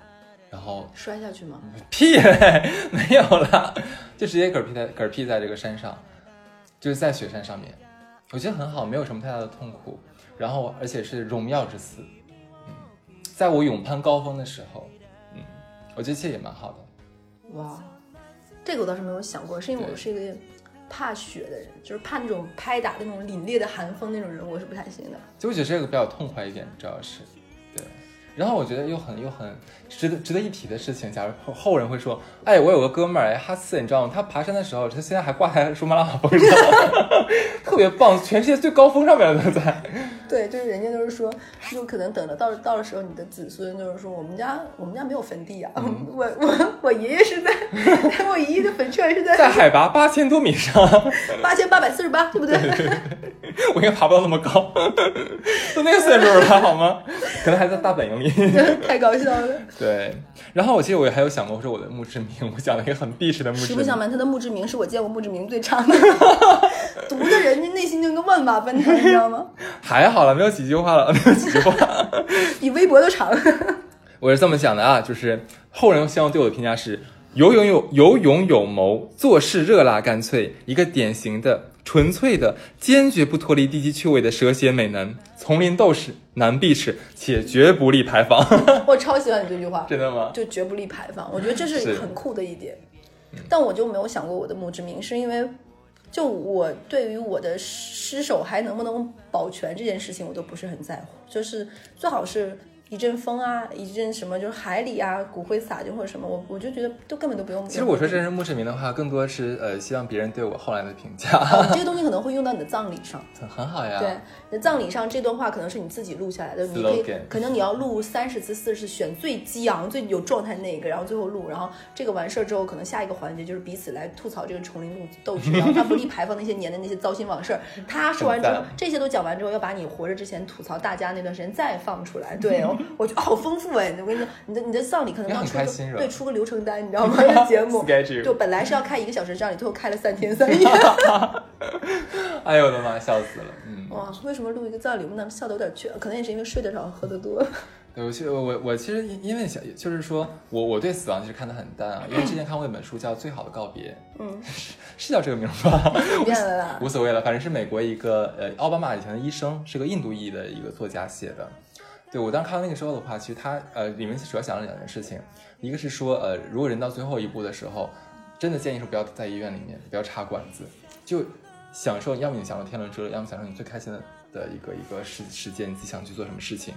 然后摔下去吗？屁嘞，<laughs> 没有了，就直接嗝屁在嗝屁在这个山上，就是在雪山上面，我觉得很好，没有什么太大的痛苦。然后，而且是荣耀之死，嗯，在我勇攀高峰的时候，嗯，我觉得其实也蛮好的。哇，这个我倒是没有想过，是因为我是一个怕雪的人，就是怕那种拍打那种凛冽的寒风那种人，我是不太行的。就我觉得这个比较痛快一点，主要是。然后我觉得又很又很值得值得一提的事情，假如后后人会说，哎，我有个哥们儿，哎，哈斯，你知道吗？他爬山的时候，他现在还挂在珠穆朗玛峰上，<laughs> 特别棒，全世界最高峰上面都在。对，就是人家都是说，就可能等了到到的时候，你的子孙就是说，我们家我们家没有坟地啊，<laughs> 我我我爷爷是在，<laughs> 我爷爷的坟圈是在在海拔八千多米上，八千八百四十八，对不对？我应该爬不到那么高，都那个岁数了，好吗？可能还在大本营里。<laughs> 太搞笑了。<laughs> 对，然后我记得我还有想过说我的墓志铭，我讲了一个很避世的墓志铭。实不相瞒，他的墓志铭是我见过墓志铭最长的，<laughs> 读的人家内心就跟万马奔腾，你知道吗？还好了，没有几句话了，没有几句话，比微博都长。我是这么想的啊，就是后人希望对我的评价是有勇有有勇有谋，做事热辣干脆，一个典型的。纯粹的、坚决不脱离低级趣味的蛇蝎美男，丛林斗士，难避齿，且绝不立牌坊。<laughs> 我超喜欢你这句话，真的吗？就绝不立牌坊，我觉得这是很酷的一点。但我就没有想过我的墓志铭，是因为就我对于我的尸首还能不能保全这件事情，我都不是很在乎，就是最好是。一阵风啊，一阵什么，就是海里啊，骨灰撒进或者什么，我我就觉得都根本都不用。其实我说这是墓志铭的话，更多是呃，希望别人对我后来的评价。这个东西可能会用到你的葬礼上，<laughs> 很好呀。对，你葬礼上这段话可能是你自己录下来的，你可以可能你要录三十次、四十次，选最激昂、最有状态那个，然后最后录，然后这个完事儿之后，可能下一个环节就是彼此来吐槽这个丛林斗志，然后他不立牌坊那些年的那些糟心往事。他说完之后，<laughs> 这些都讲完之后，要把你活着之前吐槽大家那段时间再放出来。对，<laughs> 我觉得好丰。富哎！我跟你说，你的你的葬礼可能要出个对出个流程单，你知道吗？节目就本来是要开一个小时葬礼，最后开了三天三夜。<laughs> 哎呦我的妈，笑死了！嗯，<laughs> 哇，为什么录一个葬礼，我们笑的有点缺？可能也是因为睡得少，喝的多。<laughs> 对，我其实我我其实因为想，就是说我我对死亡其实看得很淡啊。因为之前看过一本书叫《最好的告别》，嗯，是叫这个名吧？变了啦，无所谓了，反正是美国一个呃奥巴马以前的医生，是个印度裔的一个作家写的。对我当时看到那个时候的话，其实他呃里面主要讲了两件事情，一个是说呃如果人到最后一步的时候，真的建议说不要在医院里面，不要插管子，就享受，要么你享受天伦之乐，要么享受你最开心的的一个一个时时间，你自己想去做什么事情。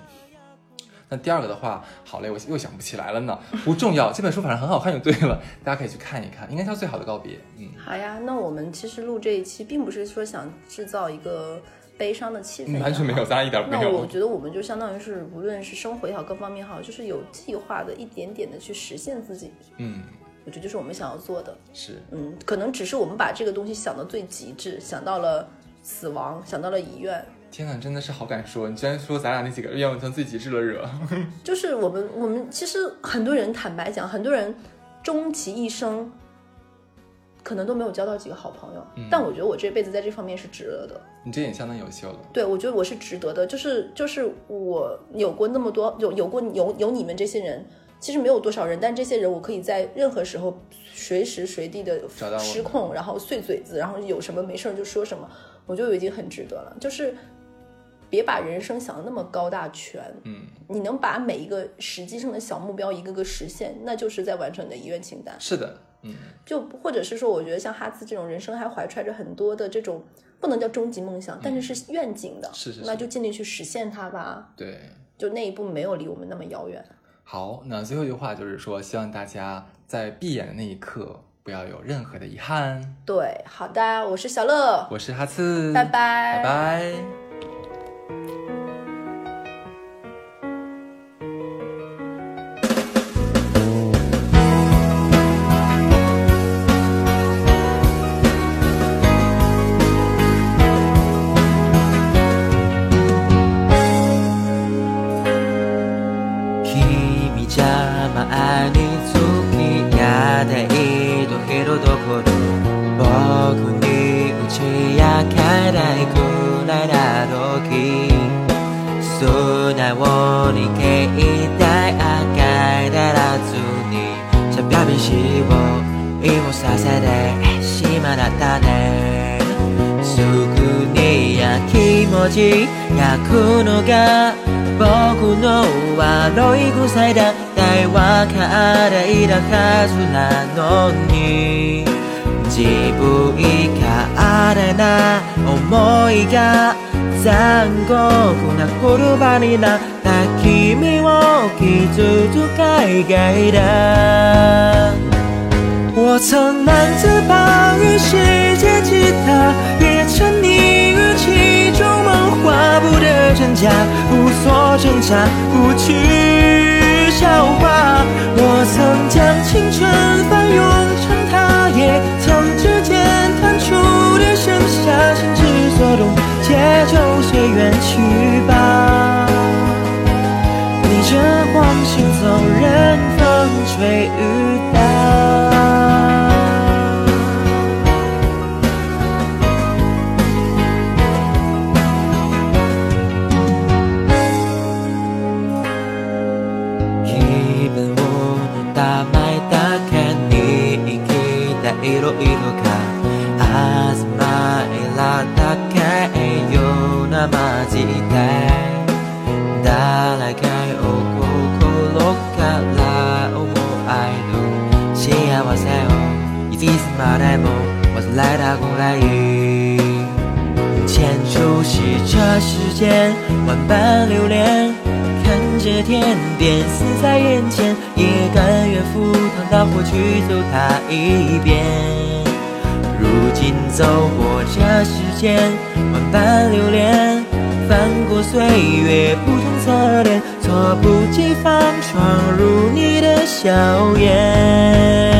那第二个的话，好嘞，我又想不起来了呢，不重要，这本书反正很好看就对了，大家可以去看一看，应该叫最好的告别。嗯，好呀，那我们其实录这一期并不是说想制造一个。悲伤的气氛完全没有，咱一点没有。那我觉得我们就相当于是，无论是生活也好，各方面好，就是有计划的，一点点的去实现自己。嗯，我觉得就是我们想要做的。是，嗯，可能只是我们把这个东西想的最极致，想到了死亡，想到了遗愿。天哪，真的是好敢说！你居然说咱俩那几个愿望成最极致了惹。<laughs> 就是我们，我们其实很多人坦白讲，很多人终其一生。可能都没有交到几个好朋友，但我觉得我这辈子在这方面是值得的。你这也相当优秀了。对，我觉得我是值得的。就是就是我有过那么多，有有过有有你们这些人，其实没有多少人，但这些人我可以在任何时候随时随地的失控，然后碎嘴子，然后有什么没事就说什么，我觉得我已经很值得了。就是别把人生想的那么高大全，嗯，你能把每一个实际上的小目标一个个实现，那就是在完成你的遗愿清单。是的。嗯，就或者是说，我觉得像哈兹这种人生还怀揣着很多的这种不能叫终极梦想，但是是愿景的，是是，那就尽力去实现它吧。对，就那一步没有离我们那么遥远。好，那最后一句话就是说，希望大家在闭眼的那一刻不要有任何的遗憾。对，好的，我是小乐，我是哈兹，拜拜，拜拜。はずなのに自分以下あれな思いが残酷な言葉になった君を傷つ海外だ我曾难自拔于世界吉他，也沉溺于其中梦画不得真假，无所挣扎，不去 笑话。我曾将青春翻涌成她，也曾指尖弹出的盛夏，心之所动，且就随缘去吧。逆着光行走，任风吹雨打。いろいろかあずまいらだけようなまじで誰かを心から思う愛の幸せをいつまでも忘れたくない牵手是这世间万般流连，看着天边死在眼前，也 赴汤蹈火去走它一遍。如今走过这世间万般流连，翻过岁月不同侧脸，措不及防闯入你的笑颜。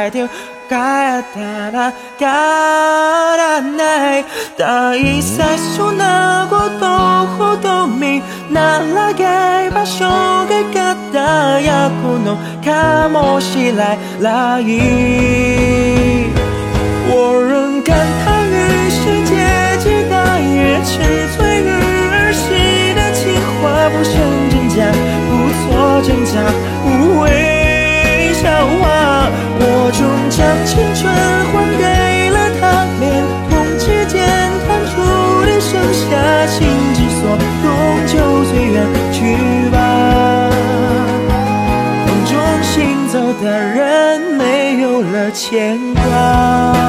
歩かれて帰ったら変わらない大切なことほどみな長い場所が輝くのかもしれない我仍感叹于世界几大也沉醉于儿时的情话，不剩真假，不做挣扎，无谓笑话。 将青春还给了他，连同指尖弹出的盛夏，心之所动，就随缘去吧。风中行走的人没有了牵挂。